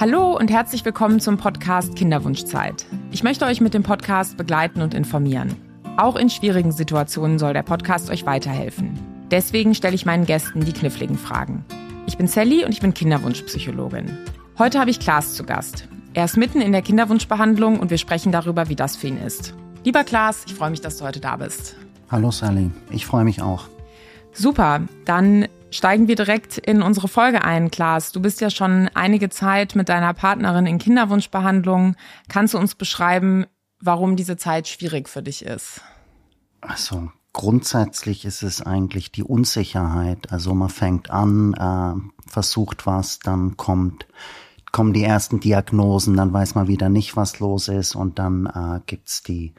Hallo und herzlich willkommen zum Podcast Kinderwunschzeit. Ich möchte euch mit dem Podcast begleiten und informieren. Auch in schwierigen Situationen soll der Podcast euch weiterhelfen. Deswegen stelle ich meinen Gästen die kniffligen Fragen. Ich bin Sally und ich bin Kinderwunschpsychologin. Heute habe ich Klaas zu Gast. Er ist mitten in der Kinderwunschbehandlung und wir sprechen darüber, wie das für ihn ist. Lieber Klaas, ich freue mich, dass du heute da bist. Hallo Sally, ich freue mich auch. Super, dann steigen wir direkt in unsere Folge ein, Klaas. Du bist ja schon einige Zeit mit deiner Partnerin in Kinderwunschbehandlung. Kannst du uns beschreiben, warum diese Zeit schwierig für dich ist? Also grundsätzlich ist es eigentlich die Unsicherheit. Also man fängt an, äh, versucht was, dann kommt kommen die ersten Diagnosen, dann weiß man wieder nicht, was los ist und dann äh, gibt's die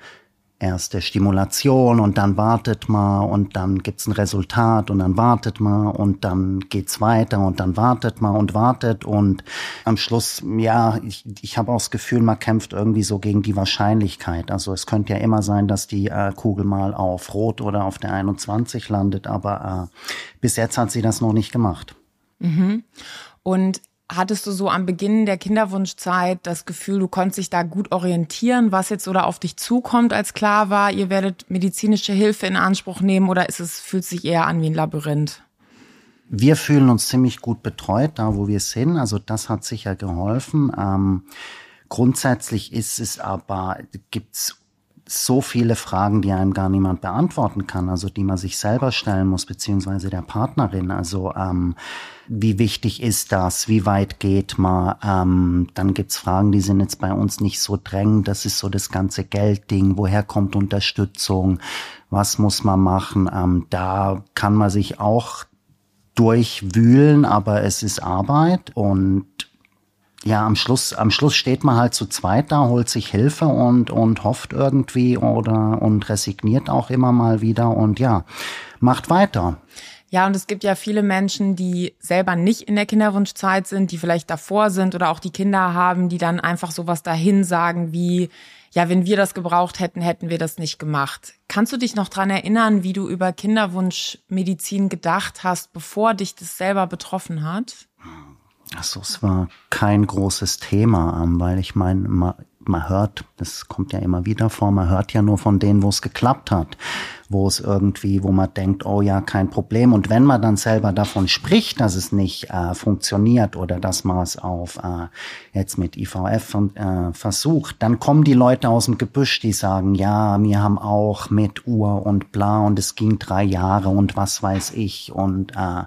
erste Stimulation und dann wartet man und dann gibt's ein Resultat und dann wartet man und dann geht's weiter und dann wartet man und wartet und am Schluss, ja, ich, ich habe auch das Gefühl, man kämpft irgendwie so gegen die Wahrscheinlichkeit. Also es könnte ja immer sein, dass die äh, Kugel mal auf Rot oder auf der 21 landet, aber äh, bis jetzt hat sie das noch nicht gemacht. Mhm. Und Hattest du so am Beginn der Kinderwunschzeit das Gefühl, du konntest dich da gut orientieren, was jetzt oder auf dich zukommt, als klar war, ihr werdet medizinische Hilfe in Anspruch nehmen oder ist es, fühlt sich eher an wie ein Labyrinth? Wir fühlen uns ziemlich gut betreut, da wo wir sind. Also das hat sicher geholfen. Ähm, grundsätzlich ist es aber, gibt's so viele Fragen, die einem gar niemand beantworten kann, also die man sich selber stellen muss, beziehungsweise der Partnerin. Also ähm, wie wichtig ist das? Wie weit geht man? Ähm, dann gibt's Fragen, die sind jetzt bei uns nicht so drängend. Das ist so das ganze Geldding. Woher kommt Unterstützung? Was muss man machen? Ähm, da kann man sich auch durchwühlen, aber es ist Arbeit und ja, am Schluss, am Schluss steht man halt zu zweit da, holt sich Hilfe und, und hofft irgendwie oder und resigniert auch immer mal wieder und ja, macht weiter. Ja, und es gibt ja viele Menschen, die selber nicht in der Kinderwunschzeit sind, die vielleicht davor sind oder auch die Kinder haben, die dann einfach sowas dahin sagen wie, ja, wenn wir das gebraucht hätten, hätten wir das nicht gemacht. Kannst du dich noch dran erinnern, wie du über Kinderwunschmedizin gedacht hast, bevor dich das selber betroffen hat? Also es war kein großes Thema, ähm, weil ich meine, man, man hört, das kommt ja immer wieder vor, man hört ja nur von denen, wo es geklappt hat, wo es irgendwie, wo man denkt, oh ja, kein Problem. Und wenn man dann selber davon spricht, dass es nicht äh, funktioniert oder dass man es auf äh, jetzt mit IVF äh, versucht, dann kommen die Leute aus dem Gebüsch, die sagen, ja, wir haben auch mit Uhr und bla und es ging drei Jahre und was weiß ich und äh,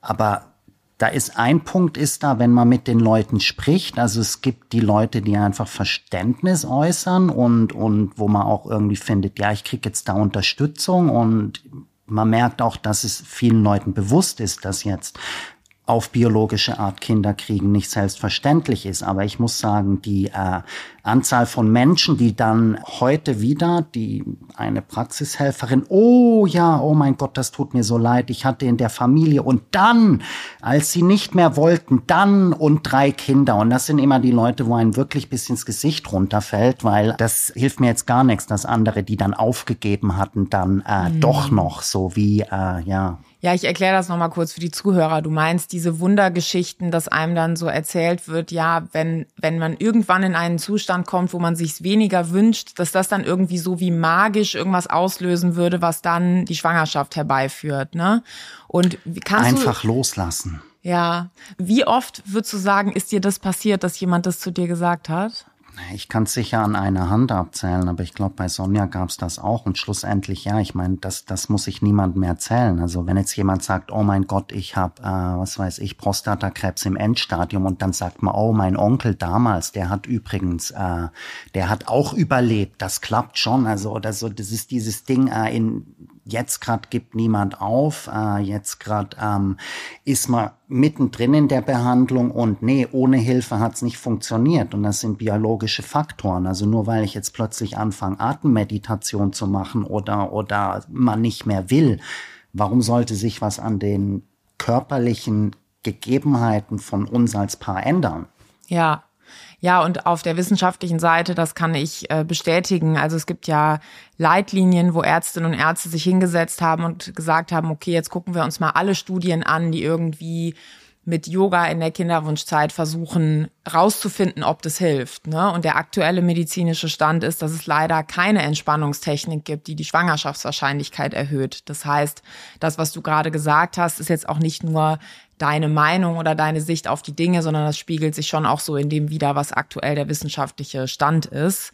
aber da ist ein Punkt ist da, wenn man mit den Leuten spricht, also es gibt die Leute, die einfach Verständnis äußern und, und wo man auch irgendwie findet, ja, ich krieg jetzt da Unterstützung und man merkt auch, dass es vielen Leuten bewusst ist, dass jetzt auf biologische Art Kinder kriegen nicht selbstverständlich ist. Aber ich muss sagen, die äh, Anzahl von Menschen, die dann heute wieder, die eine Praxishelferin, oh ja, oh mein Gott, das tut mir so leid, ich hatte in der Familie und dann, als sie nicht mehr wollten, dann und drei Kinder. Und das sind immer die Leute, wo ein wirklich bis ins Gesicht runterfällt, weil das hilft mir jetzt gar nichts, dass andere, die dann aufgegeben hatten, dann äh, mhm. doch noch so wie, äh, ja, ja, ich erkläre das nochmal kurz für die Zuhörer. Du meinst diese Wundergeschichten, dass einem dann so erzählt wird, ja, wenn, wenn man irgendwann in einen Zustand kommt, wo man sich weniger wünscht, dass das dann irgendwie so wie magisch irgendwas auslösen würde, was dann die Schwangerschaft herbeiführt, ne? Und kannst Einfach du, loslassen. Ja. Wie oft würdest du sagen, ist dir das passiert, dass jemand das zu dir gesagt hat? Ich kann es sicher an einer Hand abzählen, aber ich glaube, bei Sonja gab es das auch. Und schlussendlich, ja, ich meine, das, das muss sich niemand mehr erzählen. Also wenn jetzt jemand sagt, oh mein Gott, ich habe, äh, was weiß ich, Prostatakrebs im Endstadium und dann sagt man, oh, mein Onkel damals, der hat übrigens, äh, der hat auch überlebt, das klappt schon. Also oder so, das ist dieses Ding, äh, in jetzt gerade gibt niemand auf, äh, jetzt gerade ähm, ist man mittendrin in der Behandlung und nee, ohne Hilfe hat's nicht funktioniert. Und das sind biologische Faktoren. Also nur weil ich jetzt plötzlich anfange, Atemmeditation zu machen oder, oder man nicht mehr will, warum sollte sich was an den körperlichen Gegebenheiten von uns als Paar ändern? Ja, ja, und auf der wissenschaftlichen Seite, das kann ich äh, bestätigen. Also es gibt ja Leitlinien, wo Ärztinnen und Ärzte sich hingesetzt haben und gesagt haben, okay, jetzt gucken wir uns mal alle Studien an, die irgendwie mit Yoga in der Kinderwunschzeit versuchen rauszufinden, ob das hilft. Ne? Und der aktuelle medizinische Stand ist, dass es leider keine Entspannungstechnik gibt, die die Schwangerschaftswahrscheinlichkeit erhöht. Das heißt, das, was du gerade gesagt hast, ist jetzt auch nicht nur deine Meinung oder deine Sicht auf die Dinge, sondern das spiegelt sich schon auch so in dem wider, was aktuell der wissenschaftliche Stand ist.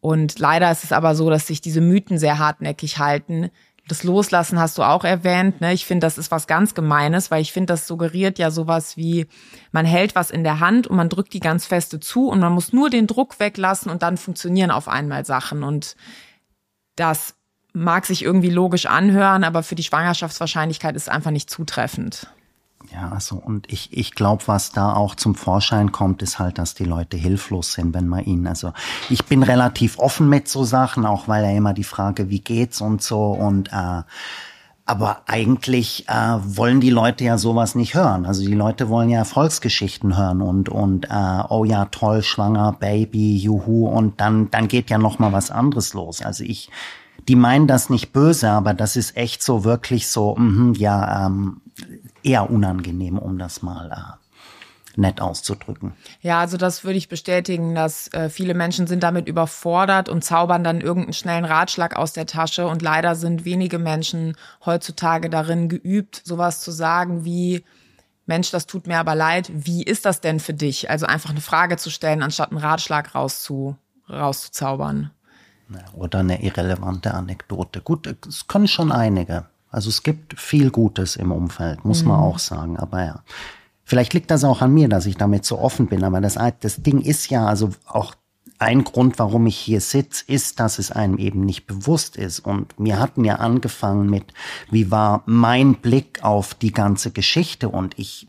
Und leider ist es aber so, dass sich diese Mythen sehr hartnäckig halten. Das Loslassen hast du auch erwähnt. Ne? Ich finde, das ist was ganz Gemeines, weil ich finde, das suggeriert ja sowas wie, man hält was in der Hand und man drückt die ganz feste zu und man muss nur den Druck weglassen und dann funktionieren auf einmal Sachen. Und das mag sich irgendwie logisch anhören, aber für die Schwangerschaftswahrscheinlichkeit ist es einfach nicht zutreffend. Ja, also und ich, ich glaube, was da auch zum Vorschein kommt, ist halt, dass die Leute hilflos sind, wenn man ihnen, also ich bin relativ offen mit so Sachen, auch weil ja immer die Frage, wie geht's und so und äh, aber eigentlich äh, wollen die Leute ja sowas nicht hören. Also die Leute wollen ja Erfolgsgeschichten hören und und äh, oh ja toll schwanger Baby juhu und dann dann geht ja noch mal was anderes los. Also ich die meinen das nicht böse, aber das ist echt so wirklich so, mh, ja, ähm, eher unangenehm, um das mal äh, nett auszudrücken. Ja, also das würde ich bestätigen, dass äh, viele Menschen sind damit überfordert und zaubern dann irgendeinen schnellen Ratschlag aus der Tasche. Und leider sind wenige Menschen heutzutage darin geübt, sowas zu sagen wie, Mensch, das tut mir aber leid, wie ist das denn für dich? Also einfach eine Frage zu stellen, anstatt einen Ratschlag rauszu, rauszuzaubern. Oder eine irrelevante Anekdote. Gut, es können schon einige. Also es gibt viel Gutes im Umfeld, muss mhm. man auch sagen. Aber ja, vielleicht liegt das auch an mir, dass ich damit so offen bin. Aber das, das Ding ist ja, also auch ein Grund, warum ich hier sitze, ist, dass es einem eben nicht bewusst ist. Und wir hatten ja angefangen mit, wie war mein Blick auf die ganze Geschichte? Und ich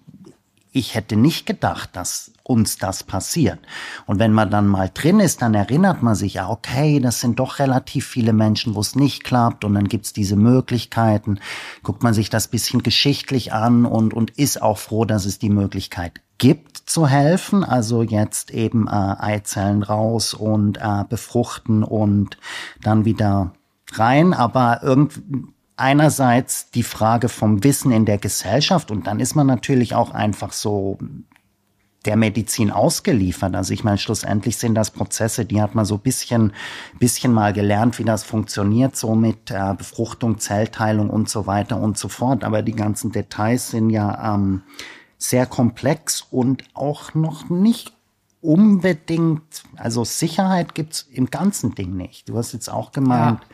ich hätte nicht gedacht, dass uns das passiert. Und wenn man dann mal drin ist, dann erinnert man sich, ja, okay, das sind doch relativ viele Menschen, wo es nicht klappt und dann gibt's diese Möglichkeiten. Guckt man sich das bisschen geschichtlich an und, und ist auch froh, dass es die Möglichkeit gibt zu helfen. Also jetzt eben äh, Eizellen raus und äh, befruchten und dann wieder rein. Aber irgendwie einerseits die Frage vom Wissen in der Gesellschaft und dann ist man natürlich auch einfach so der Medizin ausgeliefert. Also ich meine, schlussendlich sind das Prozesse, die hat man so bisschen, bisschen mal gelernt, wie das funktioniert, so mit äh, Befruchtung, Zellteilung und so weiter und so fort. Aber die ganzen Details sind ja ähm, sehr komplex und auch noch nicht unbedingt, also Sicherheit gibt's im ganzen Ding nicht. Du hast jetzt auch gemeint, ja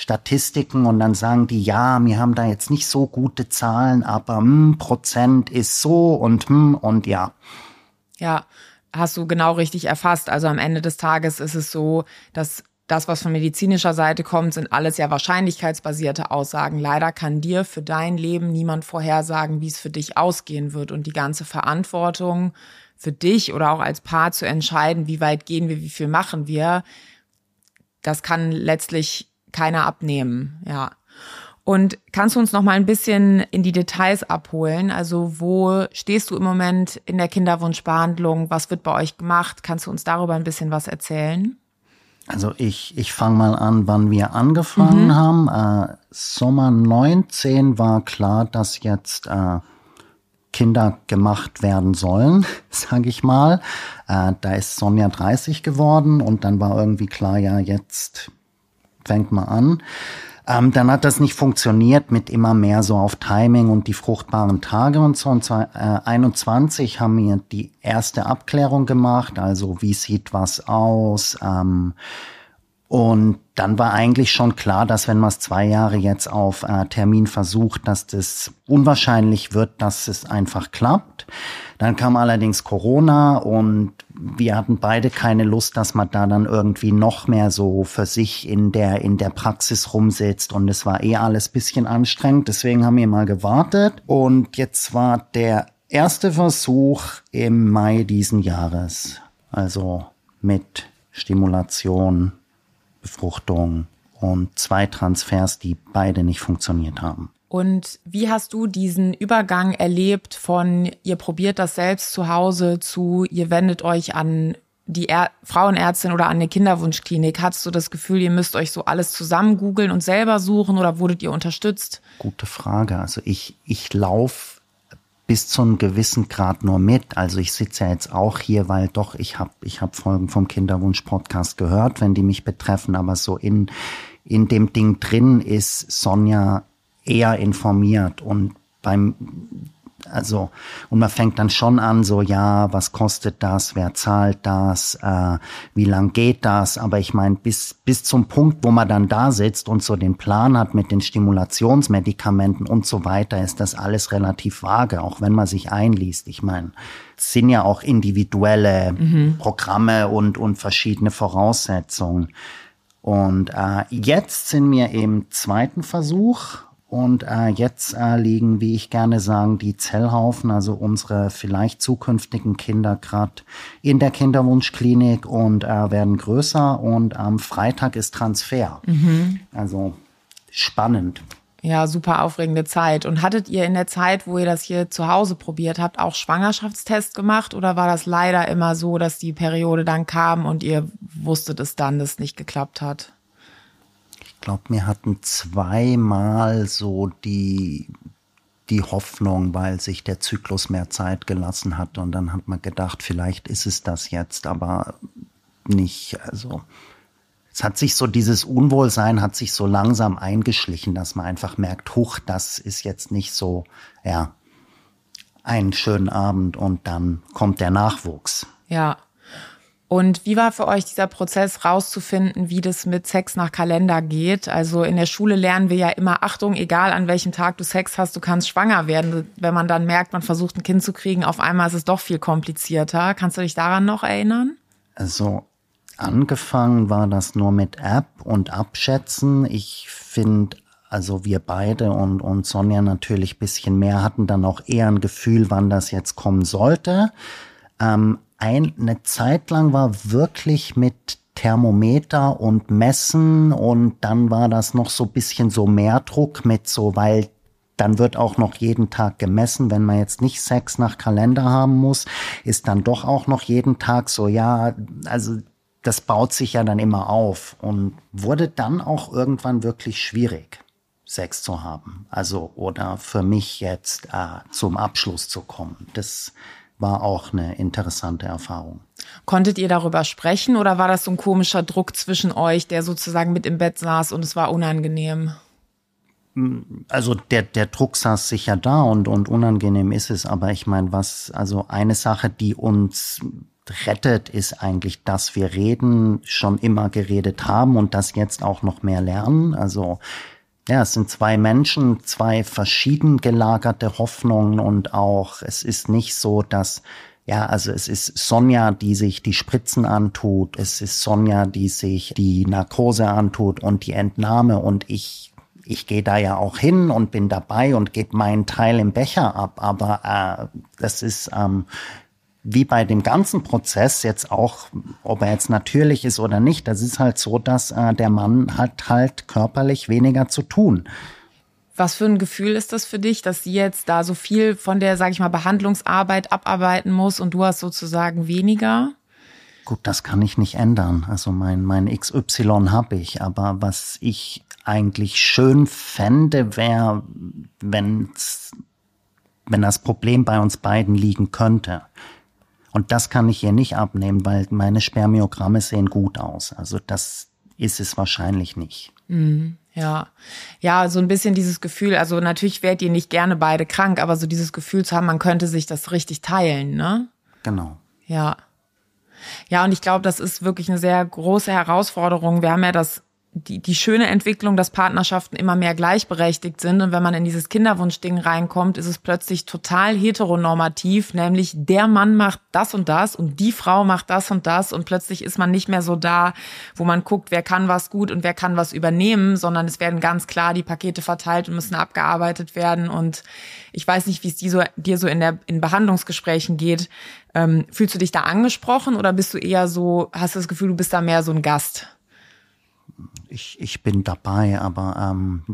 Statistiken und dann sagen die, ja, wir haben da jetzt nicht so gute Zahlen, aber hm, Prozent ist so und hm, und ja. Ja, hast du genau richtig erfasst. Also am Ende des Tages ist es so, dass das, was von medizinischer Seite kommt, sind alles ja wahrscheinlichkeitsbasierte Aussagen. Leider kann dir für dein Leben niemand vorhersagen, wie es für dich ausgehen wird. Und die ganze Verantwortung für dich oder auch als Paar zu entscheiden, wie weit gehen wir, wie viel machen wir, das kann letztlich keiner abnehmen, ja. Und kannst du uns noch mal ein bisschen in die Details abholen? Also wo stehst du im Moment in der Kinderwunschbehandlung? Was wird bei euch gemacht? Kannst du uns darüber ein bisschen was erzählen? Also ich, ich fange mal an, wann wir angefangen mhm. haben. Äh, Sommer 19 war klar, dass jetzt äh, Kinder gemacht werden sollen, sage ich mal. Äh, da ist Sonja 30 geworden und dann war irgendwie klar, ja, jetzt fängt mal an. Ähm, dann hat das nicht funktioniert mit immer mehr so auf Timing und die fruchtbaren Tage und so. Und zwar äh, 21 haben wir die erste Abklärung gemacht, also wie sieht was aus. Ähm, und dann war eigentlich schon klar, dass wenn man es zwei Jahre jetzt auf äh, Termin versucht, dass das unwahrscheinlich wird, dass es einfach klappt. Dann kam allerdings Corona und wir hatten beide keine Lust, dass man da dann irgendwie noch mehr so für sich in der, in der Praxis rumsitzt und es war eh alles bisschen anstrengend. Deswegen haben wir mal gewartet und jetzt war der erste Versuch im Mai diesen Jahres. Also mit Stimulation, Befruchtung und zwei Transfers, die beide nicht funktioniert haben. Und wie hast du diesen Übergang erlebt von ihr probiert das selbst zu Hause zu ihr wendet euch an die er Frauenärztin oder an eine Kinderwunschklinik? Hattest du das Gefühl, ihr müsst euch so alles zusammen googeln und selber suchen oder wurdet ihr unterstützt? Gute Frage. Also ich, ich laufe bis zu einem gewissen Grad nur mit. Also ich sitze ja jetzt auch hier, weil doch ich habe ich hab Folgen vom Kinderwunsch Podcast gehört, wenn die mich betreffen, aber so in in dem Ding drin ist Sonja eher informiert und beim also, und man fängt dann schon an, so, ja, was kostet das, wer zahlt das, äh, wie lang geht das? Aber ich meine, bis, bis zum Punkt, wo man dann da sitzt und so den Plan hat mit den Stimulationsmedikamenten und so weiter, ist das alles relativ vage, auch wenn man sich einliest. Ich meine, es sind ja auch individuelle mhm. Programme und, und verschiedene Voraussetzungen. Und äh, jetzt sind wir im zweiten Versuch und äh, jetzt äh, liegen, wie ich gerne sagen, die Zellhaufen, also unsere vielleicht zukünftigen Kinder gerade in der Kinderwunschklinik und äh, werden größer. Und am Freitag ist Transfer. Mhm. Also spannend. Ja, super aufregende Zeit. Und hattet ihr in der Zeit, wo ihr das hier zu Hause probiert habt, auch Schwangerschaftstest gemacht? Oder war das leider immer so, dass die Periode dann kam und ihr wusstet es dann, dass es nicht geklappt hat? Glaube, wir hatten zweimal so die, die Hoffnung, weil sich der Zyklus mehr Zeit gelassen hat. Und dann hat man gedacht, vielleicht ist es das jetzt, aber nicht. Also es hat sich so dieses Unwohlsein hat sich so langsam eingeschlichen, dass man einfach merkt, huch, das ist jetzt nicht so, ja, einen schönen Abend und dann kommt der Nachwuchs. Ja. Und wie war für euch dieser Prozess rauszufinden, wie das mit Sex nach Kalender geht? Also in der Schule lernen wir ja immer, Achtung, egal an welchem Tag du Sex hast, du kannst schwanger werden. Wenn man dann merkt, man versucht ein Kind zu kriegen, auf einmal ist es doch viel komplizierter. Kannst du dich daran noch erinnern? Also angefangen war das nur mit App und Abschätzen. Ich finde, also wir beide und, und Sonja natürlich bisschen mehr hatten dann auch eher ein Gefühl, wann das jetzt kommen sollte. Ähm, ein, eine Zeit lang war wirklich mit Thermometer und Messen und dann war das noch so bisschen so mehr Druck mit so, weil dann wird auch noch jeden Tag gemessen, wenn man jetzt nicht Sex nach Kalender haben muss, ist dann doch auch noch jeden Tag so, ja, also das baut sich ja dann immer auf und wurde dann auch irgendwann wirklich schwierig, Sex zu haben. Also oder für mich jetzt äh, zum Abschluss zu kommen. Das war auch eine interessante Erfahrung. Konntet ihr darüber sprechen oder war das so ein komischer Druck zwischen euch, der sozusagen mit im Bett saß und es war unangenehm? Also der, der Druck saß sicher da und, und unangenehm ist es, aber ich meine, was, also eine Sache, die uns rettet, ist eigentlich, dass wir reden, schon immer geredet haben und das jetzt auch noch mehr lernen. Also ja, es sind zwei Menschen, zwei verschieden gelagerte Hoffnungen und auch es ist nicht so, dass ja, also es ist Sonja, die sich die Spritzen antut, es ist Sonja, die sich die Narkose antut und die Entnahme und ich ich gehe da ja auch hin und bin dabei und gebe meinen Teil im Becher ab, aber äh, das ist ähm, wie bei dem ganzen Prozess jetzt auch, ob er jetzt natürlich ist oder nicht, das ist halt so, dass äh, der Mann hat halt körperlich weniger zu tun. Was für ein Gefühl ist das für dich, dass sie jetzt da so viel von der, sag ich mal, Behandlungsarbeit abarbeiten muss und du hast sozusagen weniger? Gut, das kann ich nicht ändern. Also mein, mein XY habe ich, aber was ich eigentlich schön fände, wäre, wenn wenn das Problem bei uns beiden liegen könnte. Und das kann ich ihr nicht abnehmen, weil meine Spermiogramme sehen gut aus. Also das ist es wahrscheinlich nicht. Mhm, ja, ja, so ein bisschen dieses Gefühl. Also natürlich werdet ihr nicht gerne beide krank, aber so dieses Gefühl zu haben, man könnte sich das richtig teilen, ne? Genau. Ja. Ja, und ich glaube, das ist wirklich eine sehr große Herausforderung. Wir haben ja das die, die schöne Entwicklung, dass Partnerschaften immer mehr gleichberechtigt sind. Und wenn man in dieses Kinderwunschding reinkommt, ist es plötzlich total heteronormativ, nämlich der Mann macht das und das und die Frau macht das und das. Und plötzlich ist man nicht mehr so da, wo man guckt, wer kann was gut und wer kann was übernehmen, sondern es werden ganz klar die Pakete verteilt und müssen abgearbeitet werden. Und ich weiß nicht, wie es dir so, dir so in, der, in Behandlungsgesprächen geht. Ähm, fühlst du dich da angesprochen oder bist du eher so, hast du das Gefühl, du bist da mehr so ein Gast? Ich, ich bin dabei, aber ähm,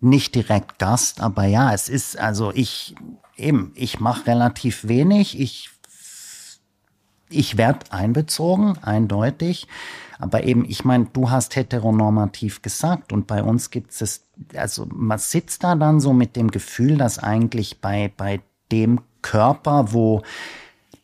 nicht direkt Gast, aber ja, es ist, also ich eben, ich mache relativ wenig, ich ich werde einbezogen, eindeutig. Aber eben, ich meine, du hast heteronormativ gesagt und bei uns gibt es, also man sitzt da dann so mit dem Gefühl, dass eigentlich bei, bei dem Körper, wo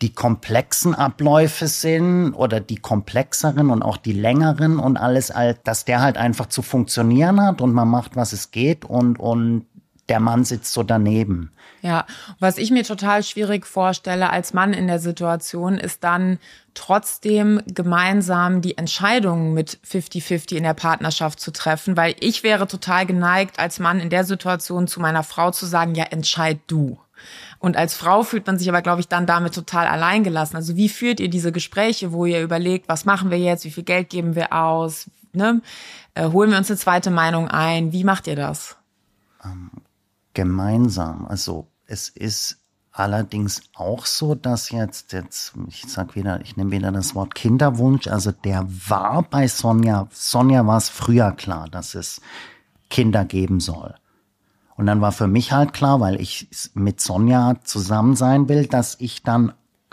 die komplexen Abläufe sind oder die komplexeren und auch die längeren und alles, dass der halt einfach zu funktionieren hat und man macht, was es geht und, und der Mann sitzt so daneben. Ja, was ich mir total schwierig vorstelle als Mann in der Situation, ist dann trotzdem gemeinsam die Entscheidungen mit 50-50 in der Partnerschaft zu treffen, weil ich wäre total geneigt, als Mann in der Situation zu meiner Frau zu sagen, ja, entscheid du. Und als Frau fühlt man sich aber, glaube ich, dann damit total alleingelassen. Also wie führt ihr diese Gespräche, wo ihr überlegt, was machen wir jetzt, wie viel Geld geben wir aus, ne? Äh, holen wir uns eine zweite Meinung ein? Wie macht ihr das? Ähm, gemeinsam. Also es ist allerdings auch so, dass jetzt, jetzt, ich sag wieder, ich nehme wieder das Wort Kinderwunsch, also der war bei Sonja, Sonja war es früher klar, dass es Kinder geben soll. Und dann war für mich halt klar, weil ich mit Sonja zusammen sein will, dass ich dann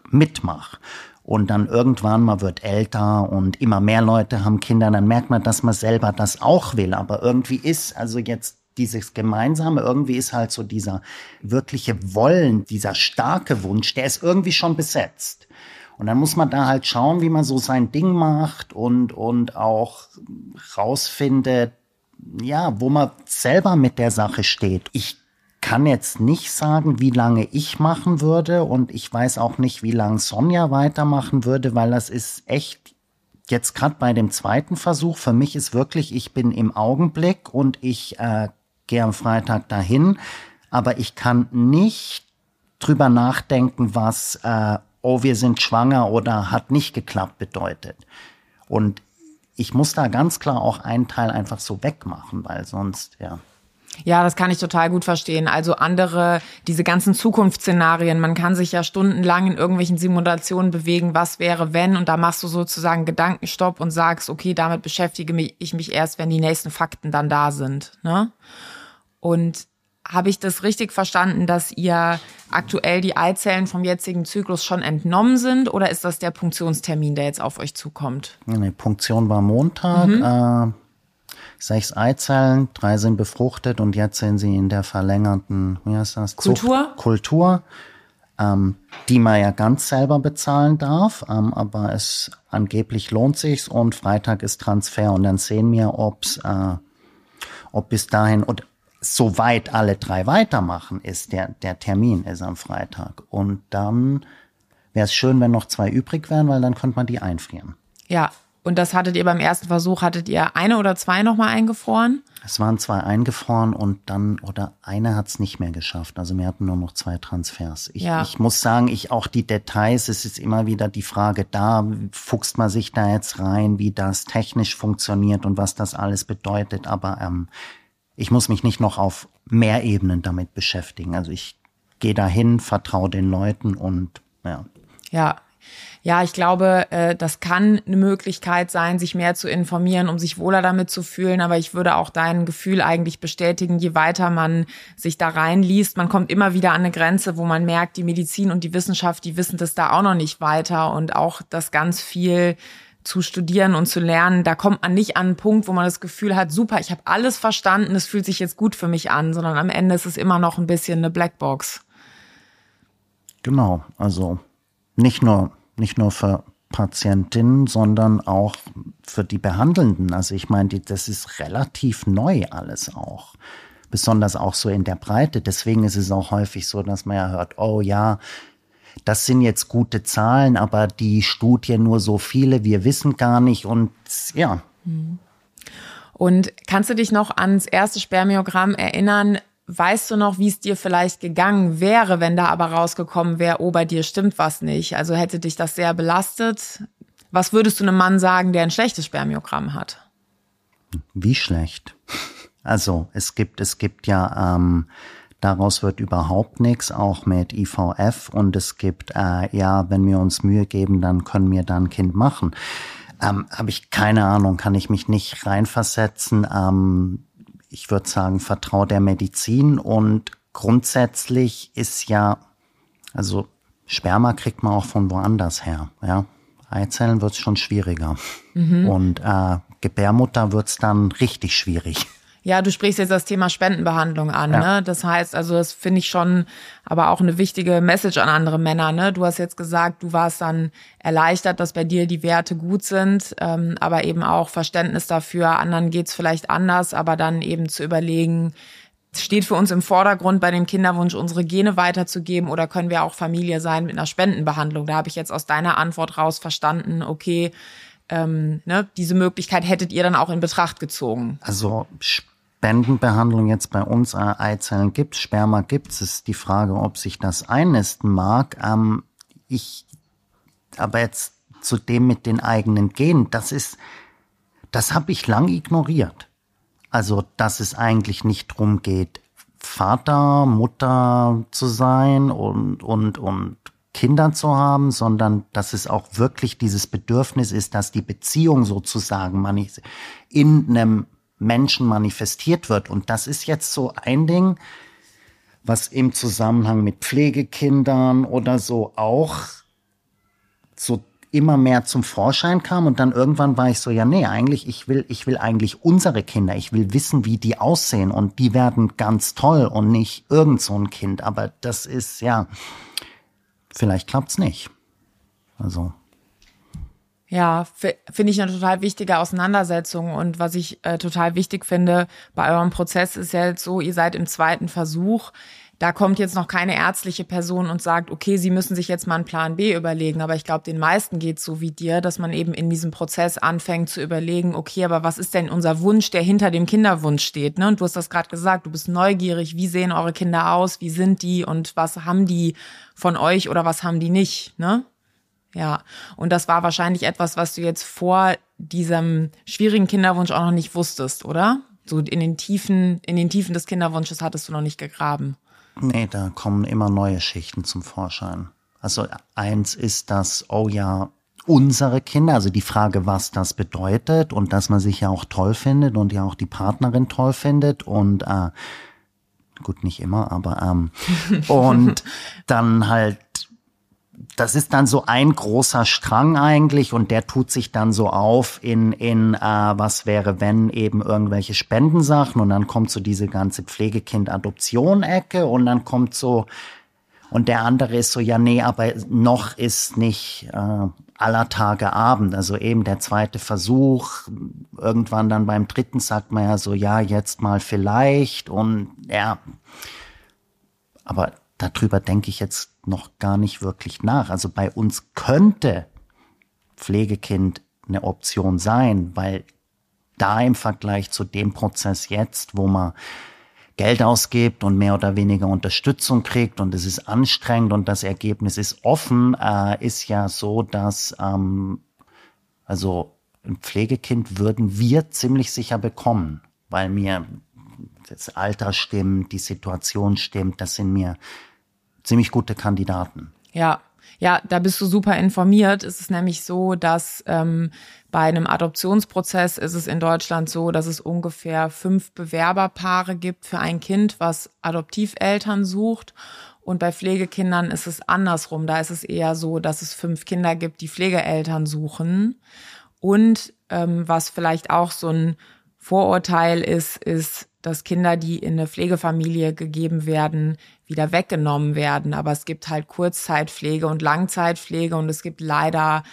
mitmache. Und dann irgendwann, man wird älter und immer mehr Leute haben Kinder, dann merkt man, dass man selber das auch will. Aber irgendwie ist also jetzt dieses Gemeinsame, irgendwie ist halt so dieser wirkliche Wollen, dieser starke Wunsch, der ist irgendwie schon besetzt. Und dann muss man da halt schauen, wie man so sein Ding macht und, und auch rausfindet, ja, wo man selber mit der Sache steht. Ich kann jetzt nicht sagen, wie lange ich machen würde und ich weiß auch nicht, wie lange Sonja weitermachen würde, weil das ist echt jetzt gerade bei dem zweiten Versuch. Für mich ist wirklich, ich bin im Augenblick und ich äh, gehe am Freitag dahin, aber ich kann nicht drüber nachdenken, was äh, oh wir sind schwanger oder hat nicht geklappt bedeutet. Und ich muss da ganz klar auch einen Teil einfach so wegmachen, weil sonst, ja. Ja, das kann ich total gut verstehen. Also andere, diese ganzen Zukunftsszenarien, man kann sich ja stundenlang in irgendwelchen Simulationen bewegen, was wäre, wenn, und da machst du sozusagen Gedankenstopp und sagst, okay, damit beschäftige ich mich erst, wenn die nächsten Fakten dann da sind. Ne? Und habe ich das richtig verstanden, dass ihr aktuell die Eizellen vom jetzigen Zyklus schon entnommen sind oder ist das der Punktionstermin, der jetzt auf euch zukommt? Die Punktion war Montag. Mhm. Äh, sechs Eizellen, drei sind befruchtet und jetzt sind sie in der verlängerten, wie heißt das? Kultur. Zucht, Kultur, ähm, die man ja ganz selber bezahlen darf, ähm, aber es angeblich lohnt sich's und Freitag ist Transfer und dann sehen wir, ob's, äh, ob bis dahin und soweit alle drei weitermachen, ist der, der Termin ist am Freitag. Und dann wäre es schön, wenn noch zwei übrig wären, weil dann könnte man die einfrieren. Ja, und das hattet ihr beim ersten Versuch, hattet ihr eine oder zwei nochmal eingefroren? Es waren zwei eingefroren und dann, oder eine hat es nicht mehr geschafft. Also wir hatten nur noch zwei Transfers. Ich, ja. ich muss sagen, ich auch die Details, es ist immer wieder die Frage da, fuchst man sich da jetzt rein, wie das technisch funktioniert und was das alles bedeutet. Aber ähm, ich muss mich nicht noch auf mehr Ebenen damit beschäftigen. Also ich gehe dahin, vertraue den Leuten und ja. Ja, ja, ich glaube, äh, das kann eine Möglichkeit sein, sich mehr zu informieren, um sich wohler damit zu fühlen. Aber ich würde auch dein Gefühl eigentlich bestätigen, je weiter man sich da reinliest, man kommt immer wieder an eine Grenze, wo man merkt, die Medizin und die Wissenschaft, die wissen das da auch noch nicht weiter und auch das ganz viel zu studieren und zu lernen, da kommt man nicht an einen Punkt, wo man das Gefühl hat, super, ich habe alles verstanden, es fühlt sich jetzt gut für mich an, sondern am Ende ist es immer noch ein bisschen eine Blackbox. Genau, also nicht nur nicht nur für Patientinnen, sondern auch für die Behandelnden. Also ich meine, das ist relativ neu alles auch. Besonders auch so in der Breite. Deswegen ist es auch häufig so, dass man ja hört, oh ja, das sind jetzt gute Zahlen, aber die Studie nur so viele, wir wissen gar nicht und ja. Und kannst du dich noch ans erste Spermiogramm erinnern? Weißt du noch, wie es dir vielleicht gegangen wäre, wenn da aber rausgekommen wäre, oh, bei dir stimmt was nicht? Also hätte dich das sehr belastet? Was würdest du einem Mann sagen, der ein schlechtes Spermiogramm hat? Wie schlecht? Also es gibt, es gibt ja ähm, Daraus wird überhaupt nichts, auch mit IVF. Und es gibt, äh, ja, wenn wir uns Mühe geben, dann können wir da ein Kind machen. Ähm, Habe ich keine Ahnung, kann ich mich nicht reinversetzen. Ähm, ich würde sagen, vertraue der Medizin. Und grundsätzlich ist ja, also Sperma kriegt man auch von woanders her. Ja, Eizellen wird es schon schwieriger. Mhm. Und äh, Gebärmutter wird es dann richtig schwierig. Ja, du sprichst jetzt das Thema Spendenbehandlung an. Ja. Ne? Das heißt, also das finde ich schon, aber auch eine wichtige Message an andere Männer. Ne? Du hast jetzt gesagt, du warst dann erleichtert, dass bei dir die Werte gut sind, ähm, aber eben auch Verständnis dafür. Anderen geht's vielleicht anders, aber dann eben zu überlegen, steht für uns im Vordergrund bei dem Kinderwunsch, unsere Gene weiterzugeben oder können wir auch Familie sein mit einer Spendenbehandlung? Da habe ich jetzt aus deiner Antwort raus verstanden, okay, ähm, ne, diese Möglichkeit hättet ihr dann auch in Betracht gezogen. Also Spendenbehandlung jetzt bei uns äh, Eizellen gibt, Sperma gibt es, ist die Frage, ob sich das einnisten mag. Ähm, ich, aber jetzt zu dem mit den eigenen Genen, das ist, das habe ich lang ignoriert. Also, dass es eigentlich nicht drum geht, Vater, Mutter zu sein und, und, und Kinder zu haben, sondern dass es auch wirklich dieses Bedürfnis ist, dass die Beziehung sozusagen in einem Menschen manifestiert wird. Und das ist jetzt so ein Ding, was im Zusammenhang mit Pflegekindern oder so auch so immer mehr zum Vorschein kam. Und dann irgendwann war ich so, ja, nee, eigentlich, ich will, ich will eigentlich unsere Kinder, ich will wissen, wie die aussehen. Und die werden ganz toll und nicht irgend so ein Kind, aber das ist, ja, vielleicht klappt's nicht. Also. Ja, finde ich eine total wichtige Auseinandersetzung. Und was ich äh, total wichtig finde bei eurem Prozess ist ja jetzt so, ihr seid im zweiten Versuch. Da kommt jetzt noch keine ärztliche Person und sagt, okay, Sie müssen sich jetzt mal einen Plan B überlegen. Aber ich glaube, den meisten geht so wie dir, dass man eben in diesem Prozess anfängt zu überlegen, okay, aber was ist denn unser Wunsch, der hinter dem Kinderwunsch steht? Ne? Und du hast das gerade gesagt, du bist neugierig, wie sehen eure Kinder aus, wie sind die und was haben die von euch oder was haben die nicht? Ne? Ja, und das war wahrscheinlich etwas, was du jetzt vor diesem schwierigen Kinderwunsch auch noch nicht wusstest, oder? So in den Tiefen, in den Tiefen des Kinderwunsches hattest du noch nicht gegraben. Nee, da kommen immer neue Schichten zum Vorschein. Also eins ist das, oh ja, unsere Kinder, also die Frage, was das bedeutet und dass man sich ja auch toll findet und ja auch die Partnerin toll findet und äh, gut, nicht immer, aber ähm, und dann halt das ist dann so ein großer Strang eigentlich und der tut sich dann so auf in, in äh, was wäre, wenn eben irgendwelche Spendensachen und dann kommt so diese ganze Pflegekind-Adoption-Ecke und dann kommt so, und der andere ist so, ja, nee, aber noch ist nicht äh, aller Tage Abend. Also eben der zweite Versuch. Irgendwann dann beim dritten sagt man ja so, ja, jetzt mal vielleicht. Und ja, aber darüber denke ich jetzt noch gar nicht wirklich nach. Also bei uns könnte Pflegekind eine Option sein, weil da im Vergleich zu dem Prozess jetzt, wo man Geld ausgibt und mehr oder weniger Unterstützung kriegt und es ist anstrengend und das Ergebnis ist offen, äh, ist ja so, dass ähm, also ein Pflegekind würden wir ziemlich sicher bekommen, weil mir das Alter stimmt, die Situation stimmt, das sind mir ziemlich gute Kandidaten. Ja, ja, da bist du super informiert. Es ist nämlich so, dass ähm, bei einem Adoptionsprozess ist es in Deutschland so, dass es ungefähr fünf Bewerberpaare gibt für ein Kind, was Adoptiveltern sucht. Und bei Pflegekindern ist es andersrum. Da ist es eher so, dass es fünf Kinder gibt, die Pflegeeltern suchen. Und ähm, was vielleicht auch so ein Vorurteil ist, ist, dass Kinder, die in eine Pflegefamilie gegeben werden, wieder weggenommen werden. Aber es gibt halt Kurzzeitpflege und Langzeitpflege und es gibt leider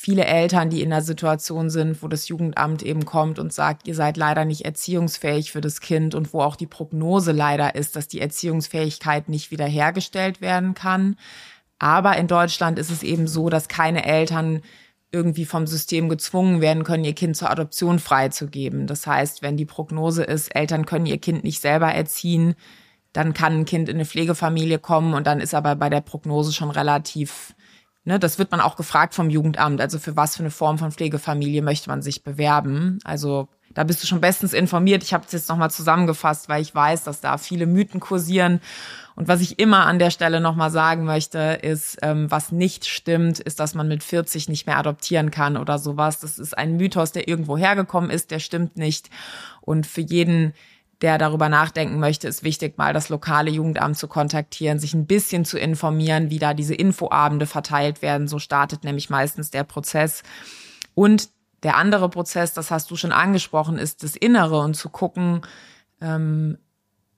viele Eltern, die in der Situation sind, wo das Jugendamt eben kommt und sagt, ihr seid leider nicht erziehungsfähig für das Kind und wo auch die Prognose leider ist, dass die Erziehungsfähigkeit nicht wiederhergestellt werden kann. Aber in Deutschland ist es eben so, dass keine Eltern irgendwie vom System gezwungen werden können, ihr Kind zur Adoption freizugeben. Das heißt, wenn die Prognose ist, Eltern können ihr Kind nicht selber erziehen, dann kann ein Kind in eine Pflegefamilie kommen und dann ist aber bei der Prognose schon relativ, ne, das wird man auch gefragt vom Jugendamt. Also für was für eine Form von Pflegefamilie möchte man sich bewerben? Also da bist du schon bestens informiert. Ich habe es jetzt nochmal zusammengefasst, weil ich weiß, dass da viele Mythen kursieren und was ich immer an der Stelle nochmal sagen möchte, ist, ähm, was nicht stimmt, ist, dass man mit 40 nicht mehr adoptieren kann oder sowas. Das ist ein Mythos, der irgendwo hergekommen ist, der stimmt nicht. Und für jeden, der darüber nachdenken möchte, ist wichtig, mal das lokale Jugendamt zu kontaktieren, sich ein bisschen zu informieren, wie da diese Infoabende verteilt werden. So startet nämlich meistens der Prozess. Und der andere Prozess, das hast du schon angesprochen, ist das Innere und zu gucken, ähm,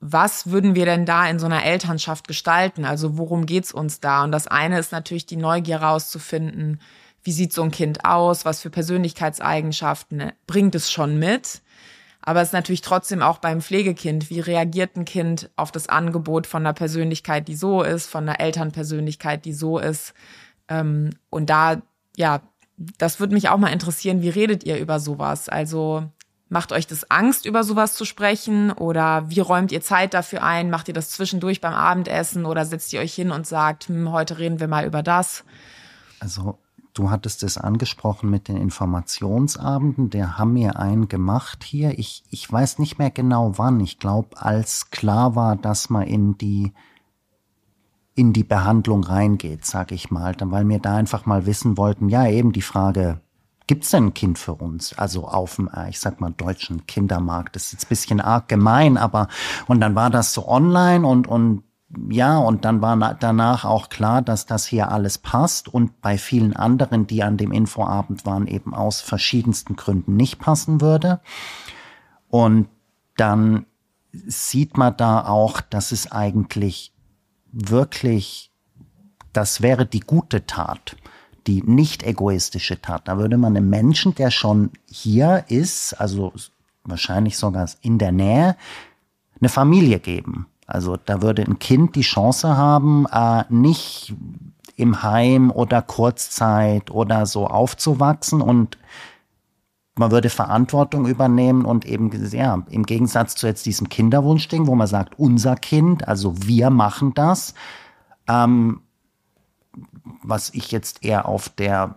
was würden wir denn da in so einer Elternschaft gestalten? Also worum geht's uns da? Und das eine ist natürlich die Neugier rauszufinden, wie sieht so ein Kind aus, was für Persönlichkeitseigenschaften bringt es schon mit. Aber es ist natürlich trotzdem auch beim Pflegekind, wie reagiert ein Kind auf das Angebot von einer Persönlichkeit, die so ist, von einer Elternpersönlichkeit, die so ist. Ähm, und da, ja, das würde mich auch mal interessieren, wie redet ihr über sowas? Also Macht euch das Angst, über sowas zu sprechen? Oder wie räumt ihr Zeit dafür ein? Macht ihr das zwischendurch beim Abendessen oder setzt ihr euch hin und sagt, hm, heute reden wir mal über das? Also du hattest es angesprochen mit den Informationsabenden. Der haben mir einen gemacht hier. Ich, ich weiß nicht mehr genau wann. Ich glaube, als klar war, dass man in die in die Behandlung reingeht, sag ich mal, weil wir da einfach mal wissen wollten, ja eben die Frage, gibt's denn ein Kind für uns? Also auf dem, äh, ich sag mal, deutschen Kindermarkt. Das ist jetzt bisschen arg gemein, aber und dann war das so online und und ja, und dann war danach auch klar, dass das hier alles passt und bei vielen anderen, die an dem Infoabend waren, eben aus verschiedensten Gründen nicht passen würde. Und dann sieht man da auch, dass es eigentlich wirklich, das wäre die gute Tat die nicht egoistische Tat. Da würde man einem Menschen, der schon hier ist, also wahrscheinlich sogar in der Nähe, eine Familie geben. Also da würde ein Kind die Chance haben, äh, nicht im Heim oder Kurzzeit oder so aufzuwachsen und man würde Verantwortung übernehmen und eben, ja, im Gegensatz zu jetzt diesem Kinderwunschding, wo man sagt, unser Kind, also wir machen das, ähm, was ich jetzt eher auf der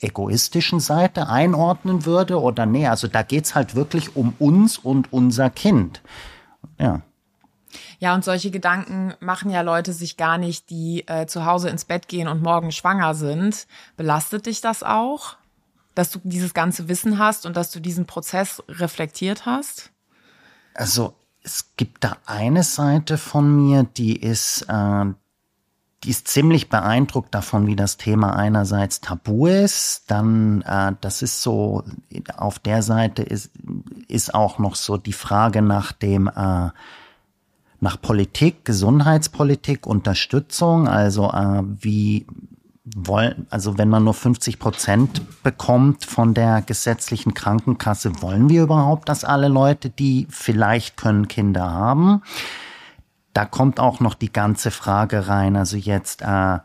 egoistischen Seite einordnen würde oder nee, also da geht's halt wirklich um uns und unser Kind. Ja. Ja, und solche Gedanken machen ja Leute sich gar nicht, die äh, zu Hause ins Bett gehen und morgen schwanger sind. Belastet dich das auch, dass du dieses ganze Wissen hast und dass du diesen Prozess reflektiert hast? Also es gibt da eine Seite von mir, die ist, äh, die ist ziemlich beeindruckt davon, wie das Thema einerseits tabu ist, dann äh, das ist so auf der Seite ist ist auch noch so die Frage nach dem äh, nach Politik, Gesundheitspolitik, Unterstützung, also äh, wie wollen, also wenn man nur 50 Prozent bekommt von der gesetzlichen Krankenkasse, wollen wir überhaupt, dass alle Leute, die vielleicht können Kinder haben? Da kommt auch noch die ganze Frage rein, also jetzt äh,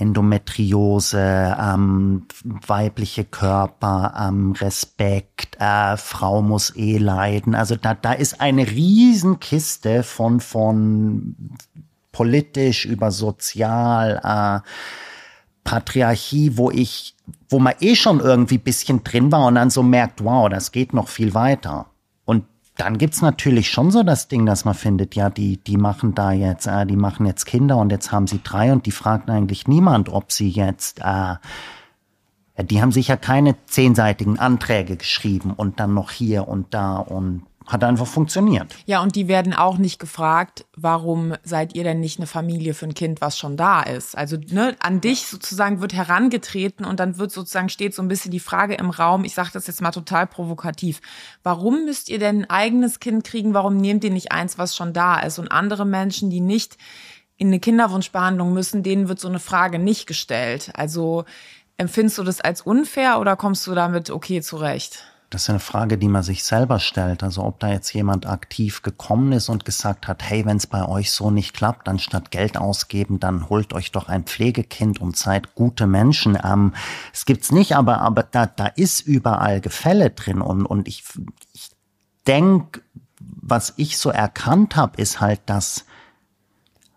Endometriose, ähm, weibliche Körper, ähm, Respekt, äh, Frau muss eh leiden. Also da, da ist eine Riesenkiste von, von politisch über sozial, äh, Patriarchie, wo ich, wo man eh schon irgendwie bisschen drin war und dann so merkt, wow, das geht noch viel weiter dann gibt's natürlich schon so das Ding, dass man findet, ja, die, die machen da jetzt, äh, die machen jetzt Kinder und jetzt haben sie drei und die fragt eigentlich niemand, ob sie jetzt, äh, die haben sicher keine zehnseitigen Anträge geschrieben und dann noch hier und da und hat einfach funktioniert. Ja, und die werden auch nicht gefragt, warum seid ihr denn nicht eine Familie für ein Kind, was schon da ist? Also ne, an dich sozusagen wird herangetreten und dann wird sozusagen steht so ein bisschen die Frage im Raum, ich sage das jetzt mal total provokativ, warum müsst ihr denn ein eigenes Kind kriegen, warum nehmt ihr nicht eins, was schon da ist? Und andere Menschen, die nicht in eine Kinderwunschbehandlung müssen, denen wird so eine Frage nicht gestellt. Also empfindest du das als unfair oder kommst du damit okay zurecht? Das ist eine Frage, die man sich selber stellt. Also ob da jetzt jemand aktiv gekommen ist und gesagt hat, hey, wenn es bei euch so nicht klappt, dann statt Geld ausgeben, dann holt euch doch ein Pflegekind und seid gute Menschen. Ähm, es gibt's nicht, aber, aber da, da ist überall Gefälle drin. Und, und ich, ich denke, was ich so erkannt habe, ist halt, dass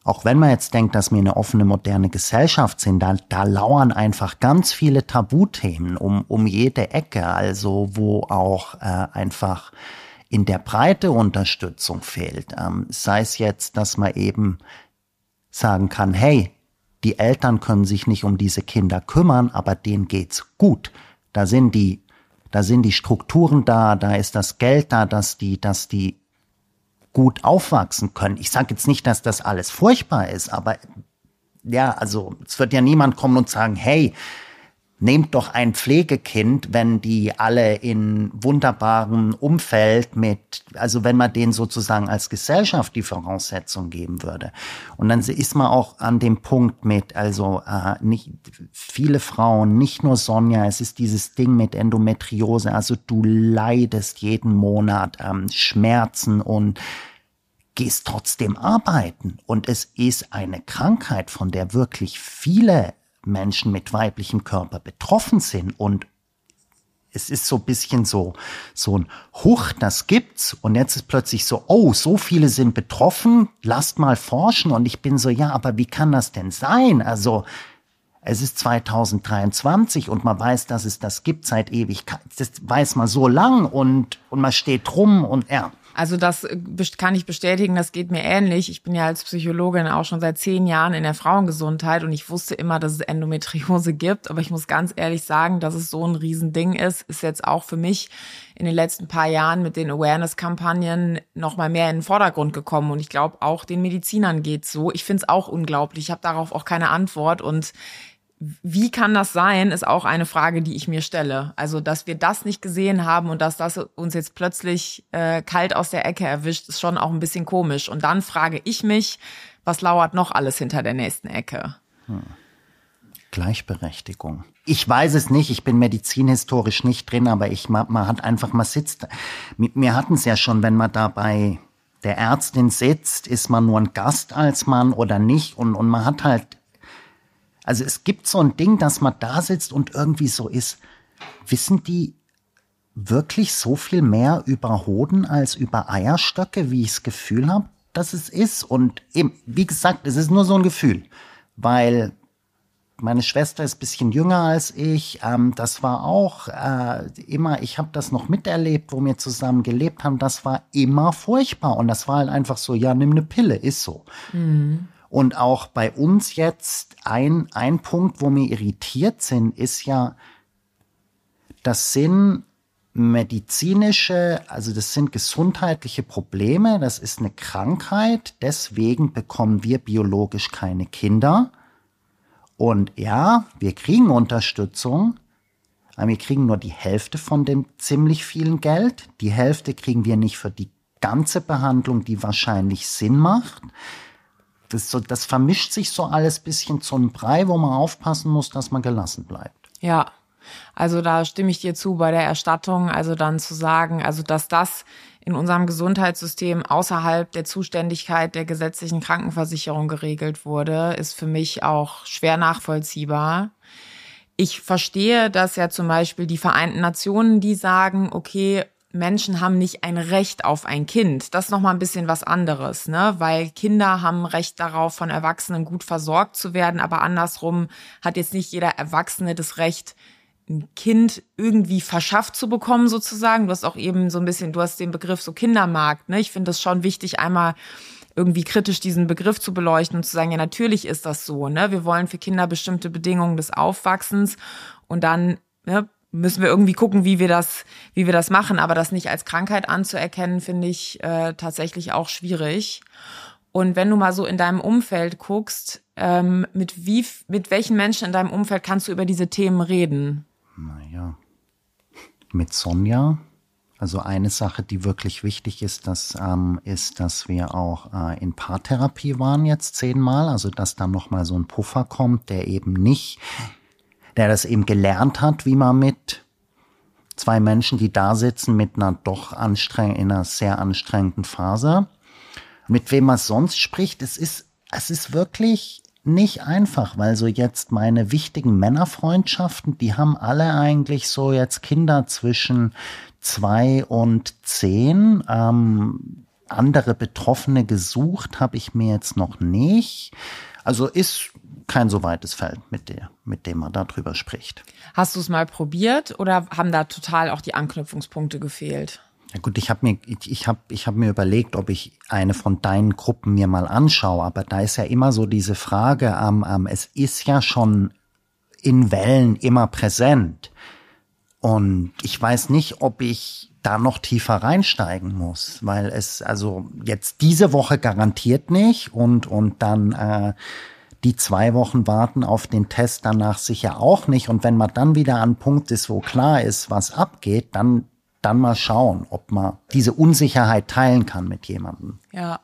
auch wenn man jetzt denkt, dass wir eine offene, moderne Gesellschaft sind, da, da lauern einfach ganz viele Tabuthemen um, um jede Ecke, also wo auch äh, einfach in der Breite Unterstützung fehlt. Ähm, sei es jetzt, dass man eben sagen kann, hey, die Eltern können sich nicht um diese Kinder kümmern, aber denen geht's gut. Da sind die, da sind die Strukturen da, da ist das Geld da, dass die, dass die gut aufwachsen können. Ich sage jetzt nicht, dass das alles furchtbar ist, aber ja, also es wird ja niemand kommen und sagen, hey, Nehmt doch ein Pflegekind, wenn die alle in wunderbarem Umfeld mit, also wenn man denen sozusagen als Gesellschaft die Voraussetzung geben würde. Und dann ist man auch an dem Punkt mit, also äh, nicht viele Frauen, nicht nur Sonja, es ist dieses Ding mit Endometriose, also du leidest jeden Monat ähm, Schmerzen und gehst trotzdem arbeiten. Und es ist eine Krankheit, von der wirklich viele Menschen mit weiblichem Körper betroffen sind und es ist so ein bisschen so, so ein Huch, das gibt's. Und jetzt ist plötzlich so, oh, so viele sind betroffen, lasst mal forschen. Und ich bin so, ja, aber wie kann das denn sein? Also, es ist 2023 und man weiß, dass es das gibt seit Ewigkeit. Das weiß man so lang und, und man steht drum und ja. Also das äh, kann ich bestätigen, das geht mir ähnlich. Ich bin ja als Psychologin auch schon seit zehn Jahren in der Frauengesundheit und ich wusste immer, dass es Endometriose gibt. Aber ich muss ganz ehrlich sagen, dass es so ein Riesending ist, ist jetzt auch für mich in den letzten paar Jahren mit den Awareness-Kampagnen noch mal mehr in den Vordergrund gekommen. Und ich glaube, auch den Medizinern geht's so. Ich finde es auch unglaublich. Ich habe darauf auch keine Antwort und wie kann das sein, ist auch eine Frage, die ich mir stelle. Also, dass wir das nicht gesehen haben und dass das uns jetzt plötzlich äh, kalt aus der Ecke erwischt, ist schon auch ein bisschen komisch. Und dann frage ich mich, was lauert noch alles hinter der nächsten Ecke? Hm. Gleichberechtigung. Ich weiß es nicht, ich bin medizinhistorisch nicht drin, aber ich, man, man hat einfach, man sitzt, wir hatten es ja schon, wenn man da bei der Ärztin sitzt, ist man nur ein Gast als Mann oder nicht und, und man hat halt also es gibt so ein Ding, dass man da sitzt und irgendwie so ist. Wissen die wirklich so viel mehr über Hoden als über Eierstöcke, wie ich das Gefühl habe, dass es ist? Und eben, wie gesagt, es ist nur so ein Gefühl, weil meine Schwester ist bisschen jünger als ich. Ähm, das war auch äh, immer, ich habe das noch miterlebt, wo wir zusammen gelebt haben. Das war immer furchtbar. Und das war halt einfach so, ja, nimm eine Pille, ist so. Mhm. Und auch bei uns jetzt ein, ein Punkt, wo wir irritiert sind, ist ja, das sind medizinische, also das sind gesundheitliche Probleme, das ist eine Krankheit, deswegen bekommen wir biologisch keine Kinder. Und ja, wir kriegen Unterstützung, aber wir kriegen nur die Hälfte von dem ziemlich vielen Geld. Die Hälfte kriegen wir nicht für die ganze Behandlung, die wahrscheinlich Sinn macht das, so, das vermischt sich so alles bisschen zu einem Brei, wo man aufpassen muss, dass man gelassen bleibt. Ja, also da stimme ich dir zu bei der Erstattung. Also dann zu sagen, also dass das in unserem Gesundheitssystem außerhalb der Zuständigkeit der gesetzlichen Krankenversicherung geregelt wurde, ist für mich auch schwer nachvollziehbar. Ich verstehe, dass ja zum Beispiel die Vereinten Nationen, die sagen, okay, Menschen haben nicht ein Recht auf ein Kind. Das ist nochmal ein bisschen was anderes, ne? Weil Kinder haben Recht darauf, von Erwachsenen gut versorgt zu werden, aber andersrum hat jetzt nicht jeder Erwachsene das Recht, ein Kind irgendwie verschafft zu bekommen, sozusagen. Du hast auch eben so ein bisschen, du hast den Begriff so Kindermarkt, ne? Ich finde das schon wichtig, einmal irgendwie kritisch diesen Begriff zu beleuchten und zu sagen, ja, natürlich ist das so, ne? Wir wollen für Kinder bestimmte Bedingungen des Aufwachsens und dann ne, müssen wir irgendwie gucken, wie wir das, wie wir das machen. Aber das nicht als Krankheit anzuerkennen, finde ich äh, tatsächlich auch schwierig. Und wenn du mal so in deinem Umfeld guckst, ähm, mit wie, mit welchen Menschen in deinem Umfeld kannst du über diese Themen reden? Naja, mit Sonja. Also eine Sache, die wirklich wichtig ist, das ähm, ist, dass wir auch äh, in Paartherapie waren jetzt zehnmal. Also dass da noch mal so ein Puffer kommt, der eben nicht der das eben gelernt hat, wie man mit zwei Menschen, die da sitzen, mit einer doch anstrengend, in einer sehr anstrengenden Phase, mit wem man sonst spricht, es ist, es ist wirklich nicht einfach, weil so jetzt meine wichtigen Männerfreundschaften, die haben alle eigentlich so jetzt Kinder zwischen zwei und zehn. Ähm, andere Betroffene gesucht habe ich mir jetzt noch nicht. Also ist kein so weites Feld, mit, der, mit dem man darüber spricht. Hast du es mal probiert oder haben da total auch die Anknüpfungspunkte gefehlt? Ja gut, ich habe mir ich habe ich habe mir überlegt, ob ich eine von deinen Gruppen mir mal anschaue, aber da ist ja immer so diese Frage, ähm, ähm, es ist ja schon in Wellen immer präsent und ich weiß nicht, ob ich da noch tiefer reinsteigen muss, weil es also jetzt diese Woche garantiert nicht und und dann äh, die zwei Wochen warten auf den Test danach sicher auch nicht. Und wenn man dann wieder an Punkt ist, wo klar ist, was abgeht, dann, dann mal schauen, ob man diese Unsicherheit teilen kann mit jemandem. Ja.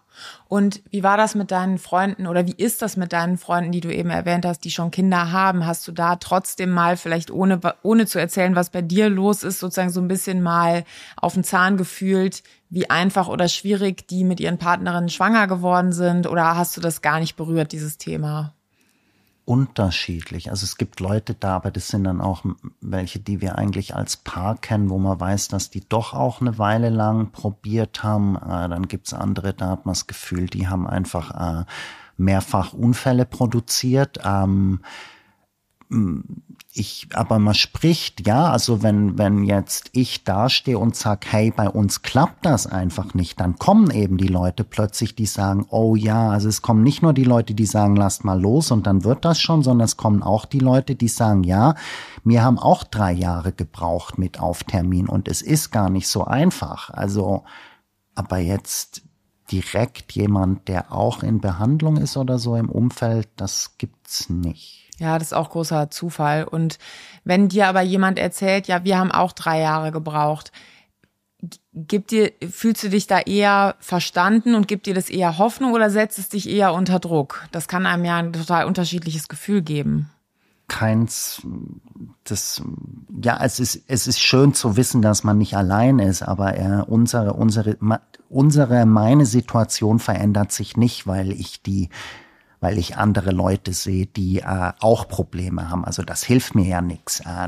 Und wie war das mit deinen Freunden oder wie ist das mit deinen Freunden, die du eben erwähnt hast, die schon Kinder haben? Hast du da trotzdem mal vielleicht ohne, ohne zu erzählen, was bei dir los ist, sozusagen so ein bisschen mal auf den Zahn gefühlt, wie einfach oder schwierig die mit ihren Partnerinnen schwanger geworden sind? Oder hast du das gar nicht berührt, dieses Thema? unterschiedlich. Also es gibt Leute da, aber das sind dann auch welche, die wir eigentlich als Paar kennen, wo man weiß, dass die doch auch eine Weile lang probiert haben. Äh, dann gibt's andere, da hat man das Gefühl, die haben einfach äh, mehrfach Unfälle produziert. Ähm, ich, aber man spricht, ja, also wenn, wenn jetzt ich dastehe und sag, hey, bei uns klappt das einfach nicht, dann kommen eben die Leute plötzlich, die sagen, oh ja, also es kommen nicht nur die Leute, die sagen, lasst mal los und dann wird das schon, sondern es kommen auch die Leute, die sagen, ja, mir haben auch drei Jahre gebraucht mit Auftermin und es ist gar nicht so einfach. Also, aber jetzt direkt jemand, der auch in Behandlung ist oder so im Umfeld, das gibt's nicht. Ja, das ist auch großer Zufall. Und wenn dir aber jemand erzählt, ja, wir haben auch drei Jahre gebraucht, gibt dir, fühlst du dich da eher verstanden und gibt dir das eher Hoffnung oder setzt es dich eher unter Druck? Das kann einem ja ein total unterschiedliches Gefühl geben. Keins, das, ja, es ist, es ist schön zu wissen, dass man nicht allein ist, aber äh, unsere, unsere, unsere, meine Situation verändert sich nicht, weil ich die weil ich andere Leute sehe, die äh, auch Probleme haben. Also das hilft mir ja nichts, äh,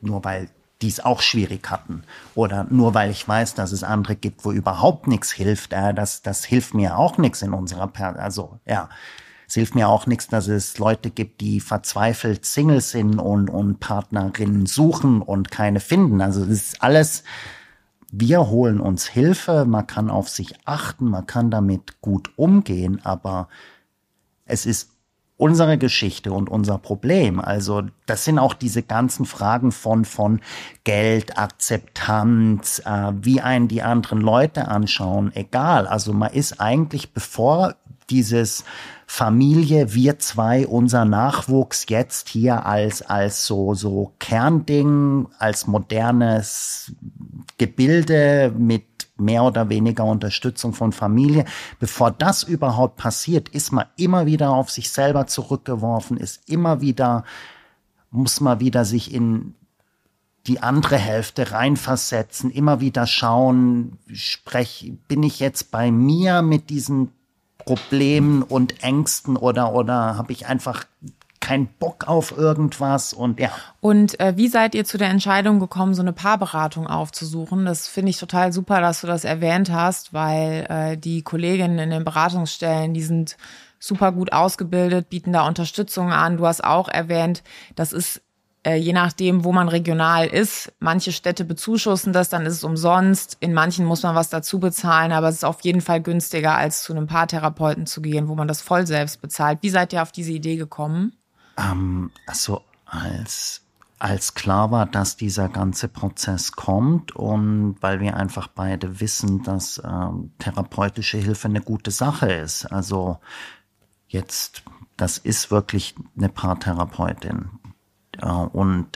nur weil die es auch schwierig hatten oder nur weil ich weiß, dass es andere gibt, wo überhaupt nichts hilft. Äh, das, das hilft mir auch nichts in unserer, per also ja. Es hilft mir auch nichts, dass es Leute gibt, die verzweifelt Single sind und, und Partnerinnen suchen und keine finden. Also das ist alles, wir holen uns Hilfe, man kann auf sich achten, man kann damit gut umgehen, aber es ist unsere Geschichte und unser Problem. Also das sind auch diese ganzen Fragen von von Geld, Akzeptanz, äh, wie einen die anderen Leute anschauen, egal. Also man ist eigentlich bevor dieses Familie, wir zwei, unser Nachwuchs jetzt hier als, als so, so Kernding, als modernes Gebilde mit mehr oder weniger Unterstützung von Familie. Bevor das überhaupt passiert, ist man immer wieder auf sich selber zurückgeworfen, ist immer wieder, muss man wieder sich in die andere Hälfte reinversetzen, immer wieder schauen, sprech, bin ich jetzt bei mir mit diesen Problemen und Ängsten oder, oder habe ich einfach keinen Bock auf irgendwas und ja. Und äh, wie seid ihr zu der Entscheidung gekommen, so eine Paarberatung aufzusuchen? Das finde ich total super, dass du das erwähnt hast, weil äh, die Kolleginnen in den Beratungsstellen, die sind super gut ausgebildet, bieten da Unterstützung an. Du hast auch erwähnt, das ist äh, je nachdem, wo man regional ist. Manche Städte bezuschussen das, dann ist es umsonst. In manchen muss man was dazu bezahlen, aber es ist auf jeden Fall günstiger, als zu einem Paartherapeuten zu gehen, wo man das voll selbst bezahlt. Wie seid ihr auf diese Idee gekommen? Ähm, also als als klar war, dass dieser ganze Prozess kommt und weil wir einfach beide wissen, dass ähm, therapeutische Hilfe eine gute Sache ist. Also jetzt, das ist wirklich eine Paartherapeutin. Äh, und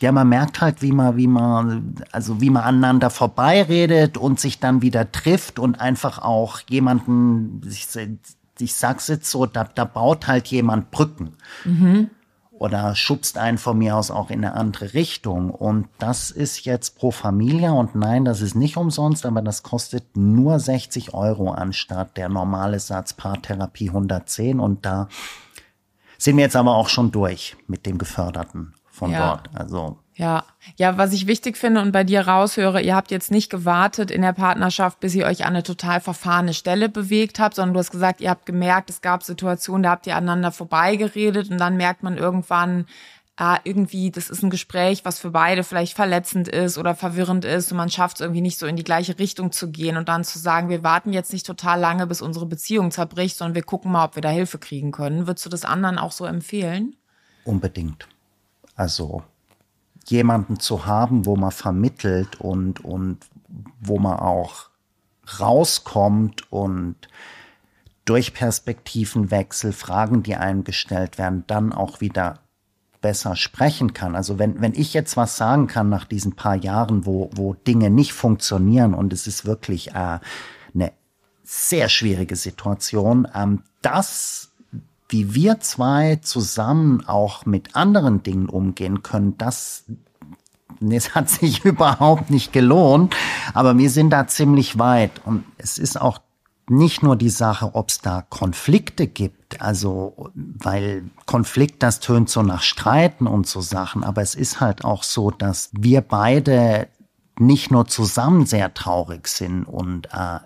ja, man merkt halt, wie man, wie man, also wie man aneinander vorbeiredet und sich dann wieder trifft und einfach auch jemanden, ich sag's jetzt so, da, da baut halt jemand Brücken. Mhm. Oder schubst einen von mir aus auch in eine andere Richtung. Und das ist jetzt pro Familie. Und nein, das ist nicht umsonst, aber das kostet nur 60 Euro anstatt der normale Satz Paartherapie 110. Und da sind wir jetzt aber auch schon durch mit dem Geförderten von ja. dort. Also ja, ja, was ich wichtig finde und bei dir raushöre, ihr habt jetzt nicht gewartet in der Partnerschaft, bis ihr euch an eine total verfahrene Stelle bewegt habt, sondern du hast gesagt, ihr habt gemerkt, es gab Situationen, da habt ihr aneinander vorbeigeredet und dann merkt man irgendwann, ah, irgendwie, das ist ein Gespräch, was für beide vielleicht verletzend ist oder verwirrend ist und man schafft es irgendwie nicht so in die gleiche Richtung zu gehen und dann zu sagen, wir warten jetzt nicht total lange, bis unsere Beziehung zerbricht, sondern wir gucken mal, ob wir da Hilfe kriegen können. Würdest du das anderen auch so empfehlen? Unbedingt. Also jemanden zu haben, wo man vermittelt und, und wo man auch rauskommt und durch Perspektivenwechsel, Fragen, die einem gestellt werden, dann auch wieder besser sprechen kann. Also wenn, wenn ich jetzt was sagen kann nach diesen paar Jahren, wo, wo Dinge nicht funktionieren und es ist wirklich äh, eine sehr schwierige Situation, ähm, das, wie wir zwei zusammen auch mit anderen Dingen umgehen können, das es hat sich überhaupt nicht gelohnt, aber wir sind da ziemlich weit und es ist auch nicht nur die Sache, ob es da Konflikte gibt, also weil Konflikt, das tönt so nach Streiten und so Sachen, aber es ist halt auch so, dass wir beide nicht nur zusammen sehr traurig sind und äh,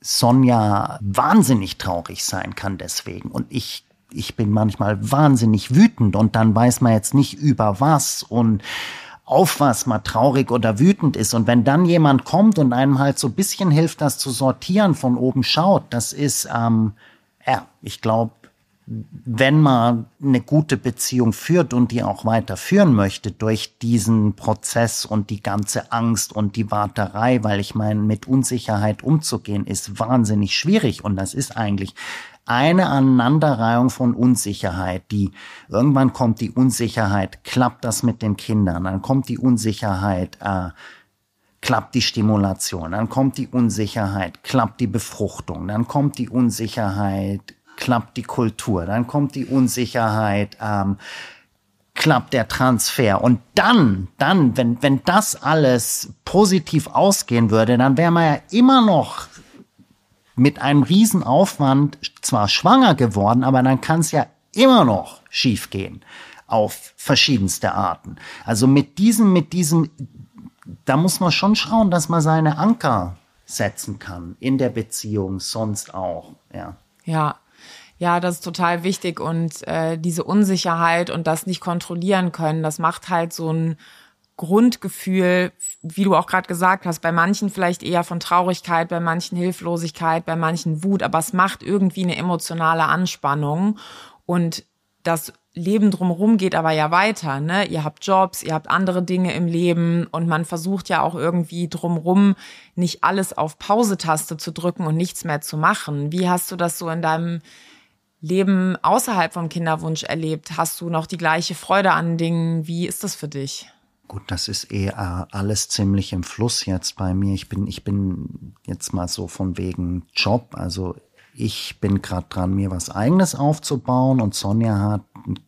Sonja wahnsinnig traurig sein kann deswegen. Und ich ich bin manchmal wahnsinnig wütend und dann weiß man jetzt nicht über was und auf was man traurig oder wütend ist. Und wenn dann jemand kommt und einem halt so ein bisschen hilft, das zu sortieren, von oben schaut, das ist, ähm, ja, ich glaube, wenn man eine gute Beziehung führt und die auch weiterführen möchte durch diesen Prozess und die ganze Angst und die Warterei, weil ich meine, mit Unsicherheit umzugehen ist wahnsinnig schwierig und das ist eigentlich eine Aneinanderreihung von Unsicherheit, die irgendwann kommt die Unsicherheit, klappt das mit den Kindern, dann kommt die Unsicherheit, äh, klappt die Stimulation, dann kommt die Unsicherheit, klappt die Befruchtung, dann kommt die Unsicherheit, klappt die Kultur, dann kommt die Unsicherheit, ähm, klappt der Transfer. Und dann, dann, wenn, wenn das alles positiv ausgehen würde, dann wäre man ja immer noch mit einem Riesenaufwand zwar schwanger geworden, aber dann kann es ja immer noch schiefgehen auf verschiedenste Arten. Also mit diesem, mit diesem, da muss man schon schauen, dass man seine Anker setzen kann in der Beziehung, sonst auch, ja. Ja. Ja, das ist total wichtig und äh, diese Unsicherheit und das nicht kontrollieren können, das macht halt so ein Grundgefühl, wie du auch gerade gesagt hast, bei manchen vielleicht eher von Traurigkeit, bei manchen Hilflosigkeit, bei manchen Wut, aber es macht irgendwie eine emotionale Anspannung und das Leben drumherum geht aber ja weiter, ne? Ihr habt Jobs, ihr habt andere Dinge im Leben und man versucht ja auch irgendwie drumherum nicht alles auf Pause-Taste zu drücken und nichts mehr zu machen. Wie hast du das so in deinem Leben außerhalb vom Kinderwunsch erlebt? Hast du noch die gleiche Freude an Dingen? Wie ist das für dich? Gut, das ist eh alles ziemlich im Fluss jetzt bei mir. Ich bin, ich bin jetzt mal so von wegen Job. Also ich bin gerade dran, mir was eigenes aufzubauen und Sonja hat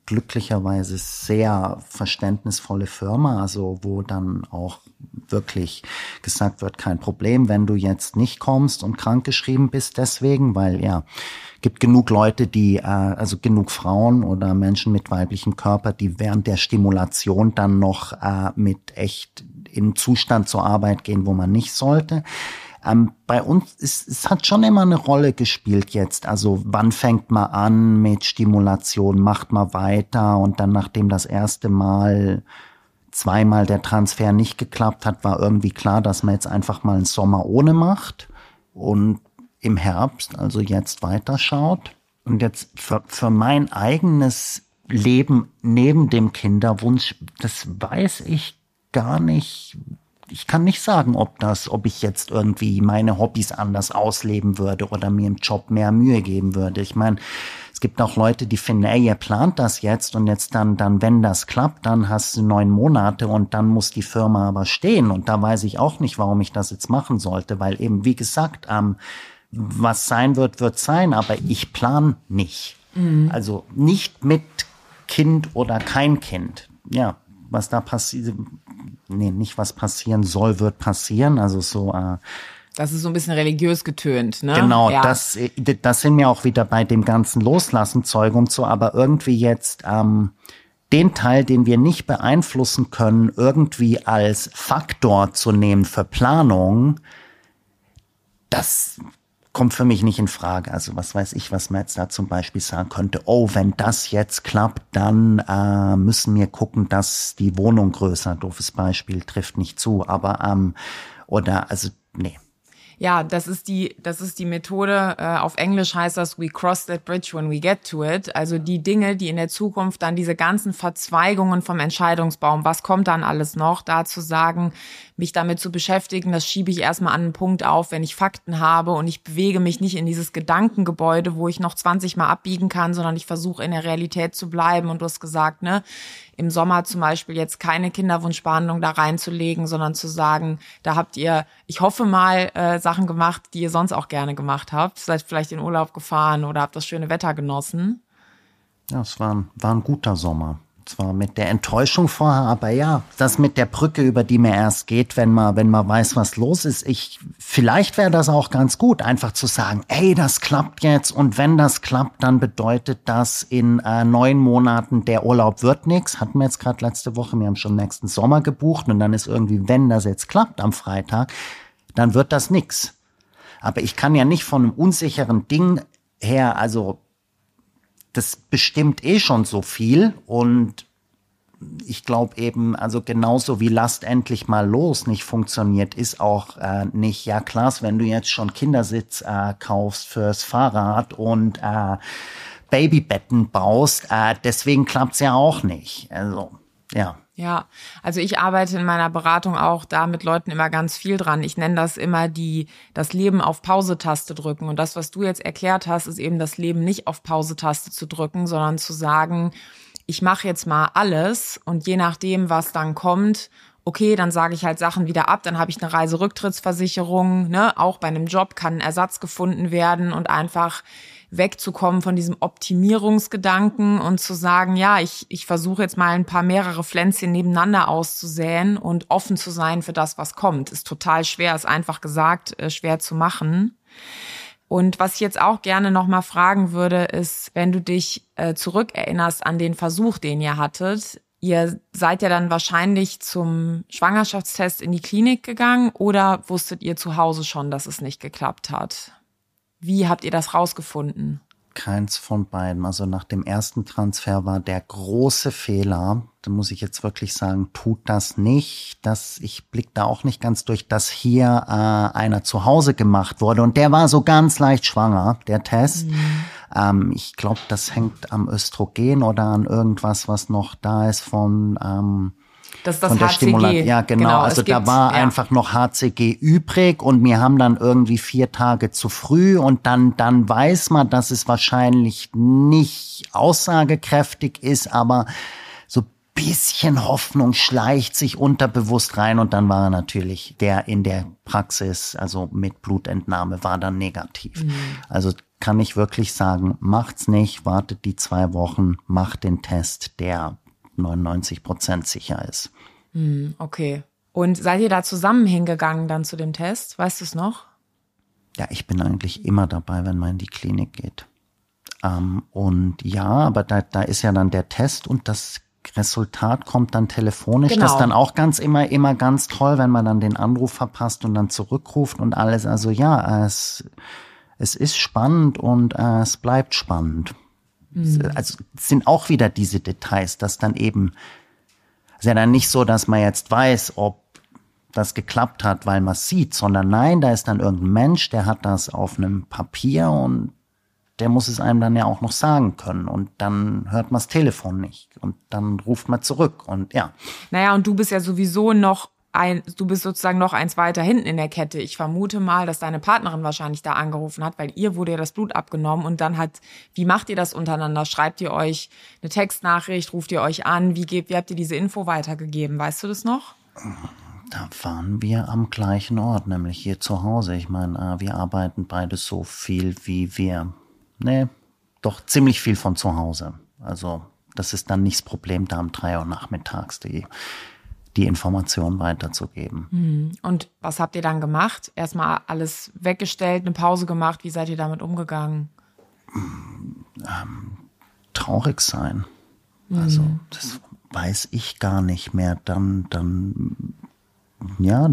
glücklicherweise sehr verständnisvolle Firma, also wo dann auch wirklich gesagt wird, kein Problem, wenn du jetzt nicht kommst und krankgeschrieben bist deswegen, weil ja, gibt genug Leute, die, äh, also genug Frauen oder Menschen mit weiblichem Körper, die während der Stimulation dann noch äh, mit echt in Zustand zur Arbeit gehen, wo man nicht sollte. Ähm, bei uns ist es hat schon immer eine Rolle gespielt jetzt. Also wann fängt man an mit Stimulation, macht man weiter und dann nachdem das erste Mal zweimal der Transfer nicht geklappt hat, war irgendwie klar, dass man jetzt einfach mal einen Sommer ohne macht und im Herbst, also jetzt weiterschaut. Und jetzt für, für mein eigenes Leben neben dem Kinderwunsch, das weiß ich gar nicht. Ich kann nicht sagen, ob das, ob ich jetzt irgendwie meine Hobbys anders ausleben würde oder mir im Job mehr Mühe geben würde. Ich meine, es gibt auch Leute, die finden, ey, ihr plant das jetzt und jetzt dann, dann, wenn das klappt, dann hast du neun Monate und dann muss die Firma aber stehen. Und da weiß ich auch nicht, warum ich das jetzt machen sollte, weil eben, wie gesagt, ähm, was sein wird, wird sein, aber ich plan nicht. Mhm. Also nicht mit Kind oder kein Kind. Ja, was da passiert, nee, nicht was passieren soll, wird passieren. Also so. Äh, das ist so ein bisschen religiös getönt, ne? Genau, ja. das, das sind wir auch wieder bei dem ganzen Loslassen Zeug und so, aber irgendwie jetzt ähm, den Teil, den wir nicht beeinflussen können, irgendwie als Faktor zu nehmen für Planung, das kommt für mich nicht in Frage. Also was weiß ich, was man jetzt da zum Beispiel sagen könnte, oh, wenn das jetzt klappt, dann äh, müssen wir gucken, dass die Wohnung größer, doofes Beispiel, trifft nicht zu. Aber ähm, oder also nee. Ja, das ist die, das ist die Methode. Äh, auf Englisch heißt das We cross that bridge when we get to it. Also die Dinge, die in der Zukunft dann diese ganzen Verzweigungen vom Entscheidungsbaum, was kommt dann alles noch, da zu sagen, mich damit zu beschäftigen, das schiebe ich erstmal an einen Punkt auf, wenn ich Fakten habe und ich bewege mich nicht in dieses Gedankengebäude, wo ich noch 20 Mal abbiegen kann, sondern ich versuche in der Realität zu bleiben. Und du hast gesagt, ne, im Sommer zum Beispiel jetzt keine Kinderwunschbehandlung da reinzulegen, sondern zu sagen, da habt ihr, ich hoffe mal, äh, Sachen gemacht, die ihr sonst auch gerne gemacht habt. Seid vielleicht in Urlaub gefahren oder habt das schöne Wetter genossen. Ja, es war, ein, war ein guter Sommer. Zwar mit der Enttäuschung vorher, aber ja, das mit der Brücke, über die mir erst geht, wenn man, wenn man weiß, was los ist. Ich, vielleicht wäre das auch ganz gut, einfach zu sagen, ey, das klappt jetzt und wenn das klappt, dann bedeutet das in äh, neun Monaten der Urlaub wird nix. Hatten wir jetzt gerade letzte Woche, wir haben schon nächsten Sommer gebucht und dann ist irgendwie, wenn das jetzt klappt am Freitag, dann wird das nix. Aber ich kann ja nicht von einem unsicheren Ding her, also das bestimmt eh schon so viel und ich glaube eben, also genauso wie Last endlich mal los nicht funktioniert, ist auch äh, nicht, ja klar, wenn du jetzt schon Kindersitz äh, kaufst fürs Fahrrad und äh, Babybetten baust, äh, deswegen klappt's ja auch nicht. Also, ja. Ja, also ich arbeite in meiner Beratung auch da mit Leuten immer ganz viel dran. Ich nenne das immer die das Leben auf Pause-Taste drücken. Und das, was du jetzt erklärt hast, ist eben das Leben nicht auf Pause-Taste zu drücken, sondern zu sagen, ich mache jetzt mal alles und je nachdem, was dann kommt, okay, dann sage ich halt Sachen wieder ab, dann habe ich eine Reiserücktrittsversicherung, ne, auch bei einem Job kann ein Ersatz gefunden werden und einfach wegzukommen von diesem Optimierungsgedanken und zu sagen, ja, ich, ich versuche jetzt mal ein paar mehrere Pflänzchen nebeneinander auszusäen und offen zu sein für das, was kommt. Ist total schwer, ist einfach gesagt, äh, schwer zu machen. Und was ich jetzt auch gerne nochmal fragen würde, ist, wenn du dich äh, zurückerinnerst an den Versuch, den ihr hattet, Ihr seid ja dann wahrscheinlich zum Schwangerschaftstest in die Klinik gegangen oder wusstet ihr zu Hause schon, dass es nicht geklappt hat? Wie habt ihr das rausgefunden? Keins von beiden. Also nach dem ersten Transfer war der große Fehler, da muss ich jetzt wirklich sagen, tut das nicht. dass ich blick da auch nicht ganz durch, dass hier äh, einer zu Hause gemacht wurde und der war so ganz leicht schwanger, der Test. Mhm. Ähm, ich glaube, das hängt am Östrogen oder an irgendwas, was noch da ist von ähm, das ist das von HCG. Ja, genau. genau also da war ja. einfach noch HCG übrig und wir haben dann irgendwie vier Tage zu früh und dann, dann weiß man, dass es wahrscheinlich nicht aussagekräftig ist, aber so bisschen Hoffnung schleicht sich unterbewusst rein und dann war er natürlich der in der Praxis, also mit Blutentnahme, war dann negativ. Mhm. Also kann ich wirklich sagen, macht's nicht, wartet die zwei Wochen, macht den Test, der 99 Prozent sicher ist. Hm, okay. Und seid ihr da zusammen hingegangen dann zu dem Test? Weißt du es noch? Ja, ich bin eigentlich immer dabei, wenn man in die Klinik geht. Ähm, und ja, aber da, da ist ja dann der Test und das Resultat kommt dann telefonisch. Genau. Das ist dann auch ganz immer, immer ganz toll, wenn man dann den Anruf verpasst und dann zurückruft und alles. Also ja, es, es ist spannend und äh, es bleibt spannend. Mhm. Also es sind auch wieder diese Details, dass dann eben, es ist ja dann nicht so, dass man jetzt weiß, ob das geklappt hat, weil man sieht, sondern nein, da ist dann irgendein Mensch, der hat das auf einem Papier und der muss es einem dann ja auch noch sagen können. Und dann hört man das Telefon nicht. Und dann ruft man zurück. Und ja. Naja, und du bist ja sowieso noch ein, du bist sozusagen noch eins weiter hinten in der Kette. Ich vermute mal, dass deine Partnerin wahrscheinlich da angerufen hat, weil ihr wurde ja das Blut abgenommen und dann hat, wie macht ihr das untereinander? Schreibt ihr euch eine Textnachricht, ruft ihr euch an? Wie, gebt, wie habt ihr diese Info weitergegeben? Weißt du das noch? Da waren wir am gleichen Ort, nämlich hier zu Hause. Ich meine, äh, wir arbeiten beide so viel, wie wir, ne, doch ziemlich viel von zu Hause. Also das ist dann nicht das Problem, da um drei Uhr nachmittags die die Information weiterzugeben. Mhm. Und was habt ihr dann gemacht? Erstmal alles weggestellt, eine Pause gemacht. Wie seid ihr damit umgegangen? Ähm, traurig sein. Mhm. Also das weiß ich gar nicht mehr. Dann, dann, ja,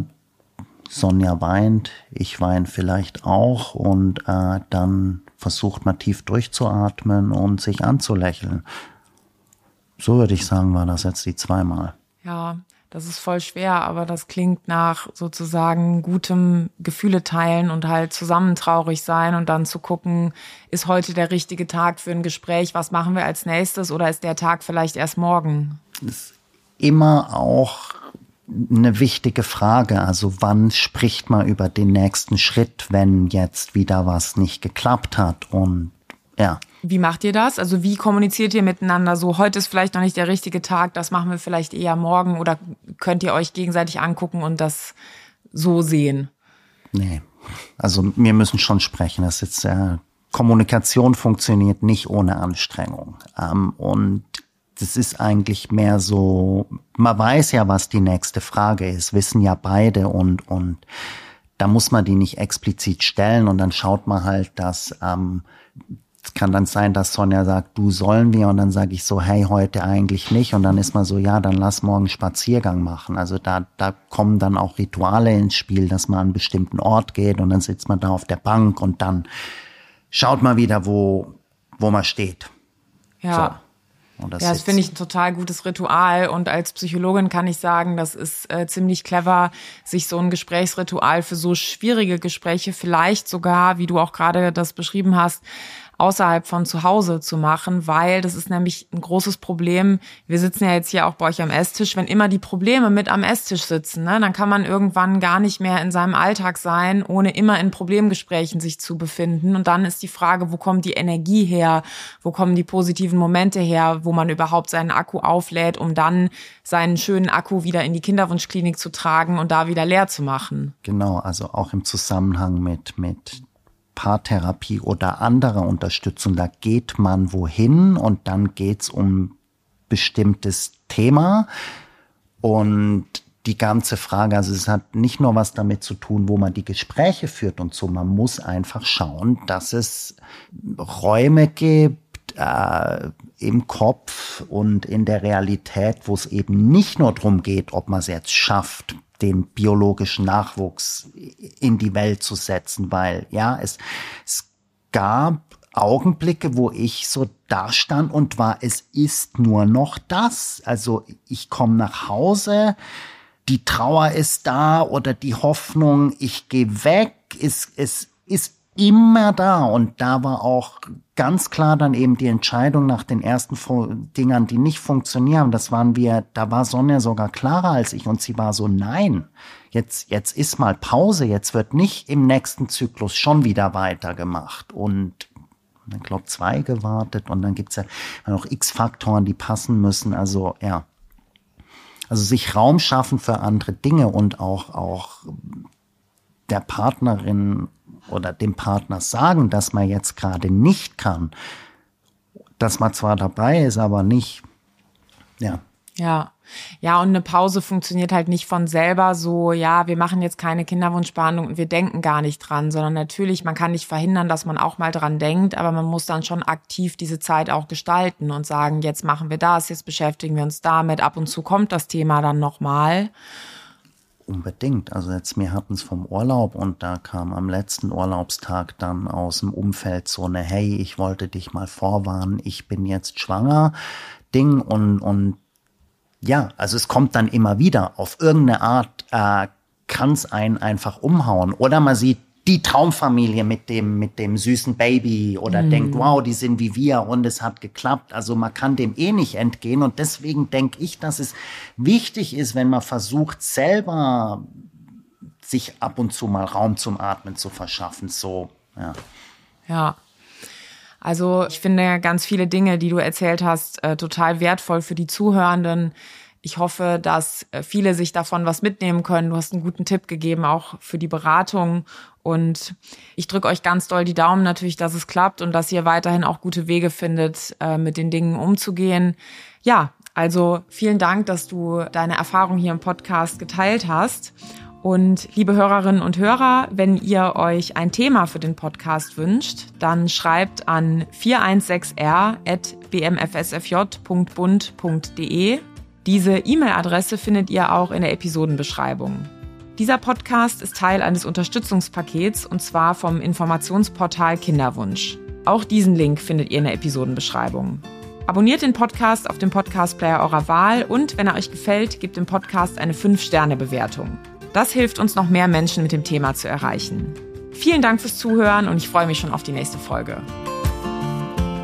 Sonja weint, ich weine vielleicht auch und äh, dann versucht man tief durchzuatmen und sich anzulächeln. So würde ich sagen, war das jetzt die zweimal. Ja, Das ist voll schwer, aber das klingt nach sozusagen gutem Gefühle teilen und halt zusammen traurig sein und dann zu gucken, ist heute der richtige Tag für ein Gespräch, was machen wir als nächstes oder ist der Tag vielleicht erst morgen? Das ist immer auch eine wichtige Frage. Also wann spricht man über den nächsten Schritt, wenn jetzt wieder was nicht geklappt hat und ja. Wie macht ihr das? Also wie kommuniziert ihr miteinander so? Heute ist vielleicht noch nicht der richtige Tag, das machen wir vielleicht eher morgen oder könnt ihr euch gegenseitig angucken und das so sehen? Nee, also wir müssen schon sprechen. Das ist jetzt, äh, Kommunikation funktioniert nicht ohne Anstrengung. Ähm, und das ist eigentlich mehr so, man weiß ja, was die nächste Frage ist, wissen ja beide und, und da muss man die nicht explizit stellen und dann schaut man halt, dass ähm, es kann dann sein, dass Sonja sagt, du sollen wir und dann sage ich so, hey, heute eigentlich nicht und dann ist man so, ja, dann lass morgen Spaziergang machen. Also da, da kommen dann auch Rituale ins Spiel, dass man an einen bestimmten Ort geht und dann sitzt man da auf der Bank und dann schaut man wieder, wo, wo man steht. Ja. So. Das ja, das finde ich ein total gutes Ritual. Und als Psychologin kann ich sagen, das ist äh, ziemlich clever, sich so ein Gesprächsritual für so schwierige Gespräche vielleicht sogar, wie du auch gerade das beschrieben hast, außerhalb von zu Hause zu machen, weil das ist nämlich ein großes Problem. Wir sitzen ja jetzt hier auch bei euch am Esstisch. Wenn immer die Probleme mit am Esstisch sitzen, ne, dann kann man irgendwann gar nicht mehr in seinem Alltag sein, ohne immer in Problemgesprächen sich zu befinden. Und dann ist die Frage, wo kommt die Energie her? Wo kommen die positiven Momente her, wo man überhaupt seinen Akku auflädt, um dann seinen schönen Akku wieder in die Kinderwunschklinik zu tragen und da wieder leer zu machen? Genau, also auch im Zusammenhang mit, mit Paartherapie oder anderer Unterstützung, da geht man wohin und dann geht's um bestimmtes Thema. Und die ganze Frage, also es hat nicht nur was damit zu tun, wo man die Gespräche führt und so, man muss einfach schauen, dass es Räume gibt äh, im Kopf und in der Realität, wo es eben nicht nur darum geht, ob man es jetzt schafft, den biologischen Nachwuchs in die Welt zu setzen, weil ja, es, es gab Augenblicke, wo ich so da stand und war, es ist nur noch das. Also ich komme nach Hause, die Trauer ist da oder die Hoffnung, ich gehe weg, es, es ist immer da. Und da war auch ganz klar dann eben die Entscheidung nach den ersten Dingern, die nicht funktionieren. Das waren wir, da war Sonja sogar klarer als ich und sie war so, nein, jetzt, jetzt ist mal Pause, jetzt wird nicht im nächsten Zyklus schon wieder weitergemacht. Und ich glaube, zwei gewartet und dann gibt's ja noch X-Faktoren, die passen müssen. Also ja. Also sich Raum schaffen für andere Dinge und auch, auch der Partnerin oder dem Partner sagen, dass man jetzt gerade nicht kann, dass man zwar dabei ist, aber nicht, ja. Ja. Ja, und eine Pause funktioniert halt nicht von selber so, ja, wir machen jetzt keine Kinderwunschbehandlung und wir denken gar nicht dran, sondern natürlich, man kann nicht verhindern, dass man auch mal dran denkt, aber man muss dann schon aktiv diese Zeit auch gestalten und sagen, jetzt machen wir das, jetzt beschäftigen wir uns damit, ab und zu kommt das Thema dann nochmal. Unbedingt. Also jetzt, wir hatten es vom Urlaub und da kam am letzten Urlaubstag dann aus dem Umfeld so eine, hey, ich wollte dich mal vorwarnen, ich bin jetzt schwanger, Ding und, und ja, also es kommt dann immer wieder. Auf irgendeine Art äh, kann es einen einfach umhauen. Oder man sieht die Traumfamilie mit dem, mit dem süßen Baby oder mm. denkt, wow, die sind wie wir und es hat geklappt. Also man kann dem eh nicht entgehen. Und deswegen denke ich, dass es wichtig ist, wenn man versucht, selber sich ab und zu mal Raum zum Atmen zu verschaffen. So, ja. Ja. Also ich finde ganz viele Dinge, die du erzählt hast, äh, total wertvoll für die Zuhörenden. Ich hoffe, dass äh, viele sich davon was mitnehmen können. Du hast einen guten Tipp gegeben, auch für die Beratung. Und ich drücke euch ganz doll die Daumen natürlich, dass es klappt und dass ihr weiterhin auch gute Wege findet, äh, mit den Dingen umzugehen. Ja, also vielen Dank, dass du deine Erfahrung hier im Podcast geteilt hast. Und liebe Hörerinnen und Hörer, wenn ihr euch ein Thema für den Podcast wünscht, dann schreibt an 416r.bmfsfj.bund.de diese E-Mail-Adresse findet ihr auch in der Episodenbeschreibung. Dieser Podcast ist Teil eines Unterstützungspakets und zwar vom Informationsportal Kinderwunsch. Auch diesen Link findet ihr in der Episodenbeschreibung. Abonniert den Podcast auf dem Podcast-Player eurer Wahl und, wenn er euch gefällt, gebt dem Podcast eine 5-Sterne-Bewertung. Das hilft uns, noch mehr Menschen mit dem Thema zu erreichen. Vielen Dank fürs Zuhören und ich freue mich schon auf die nächste Folge.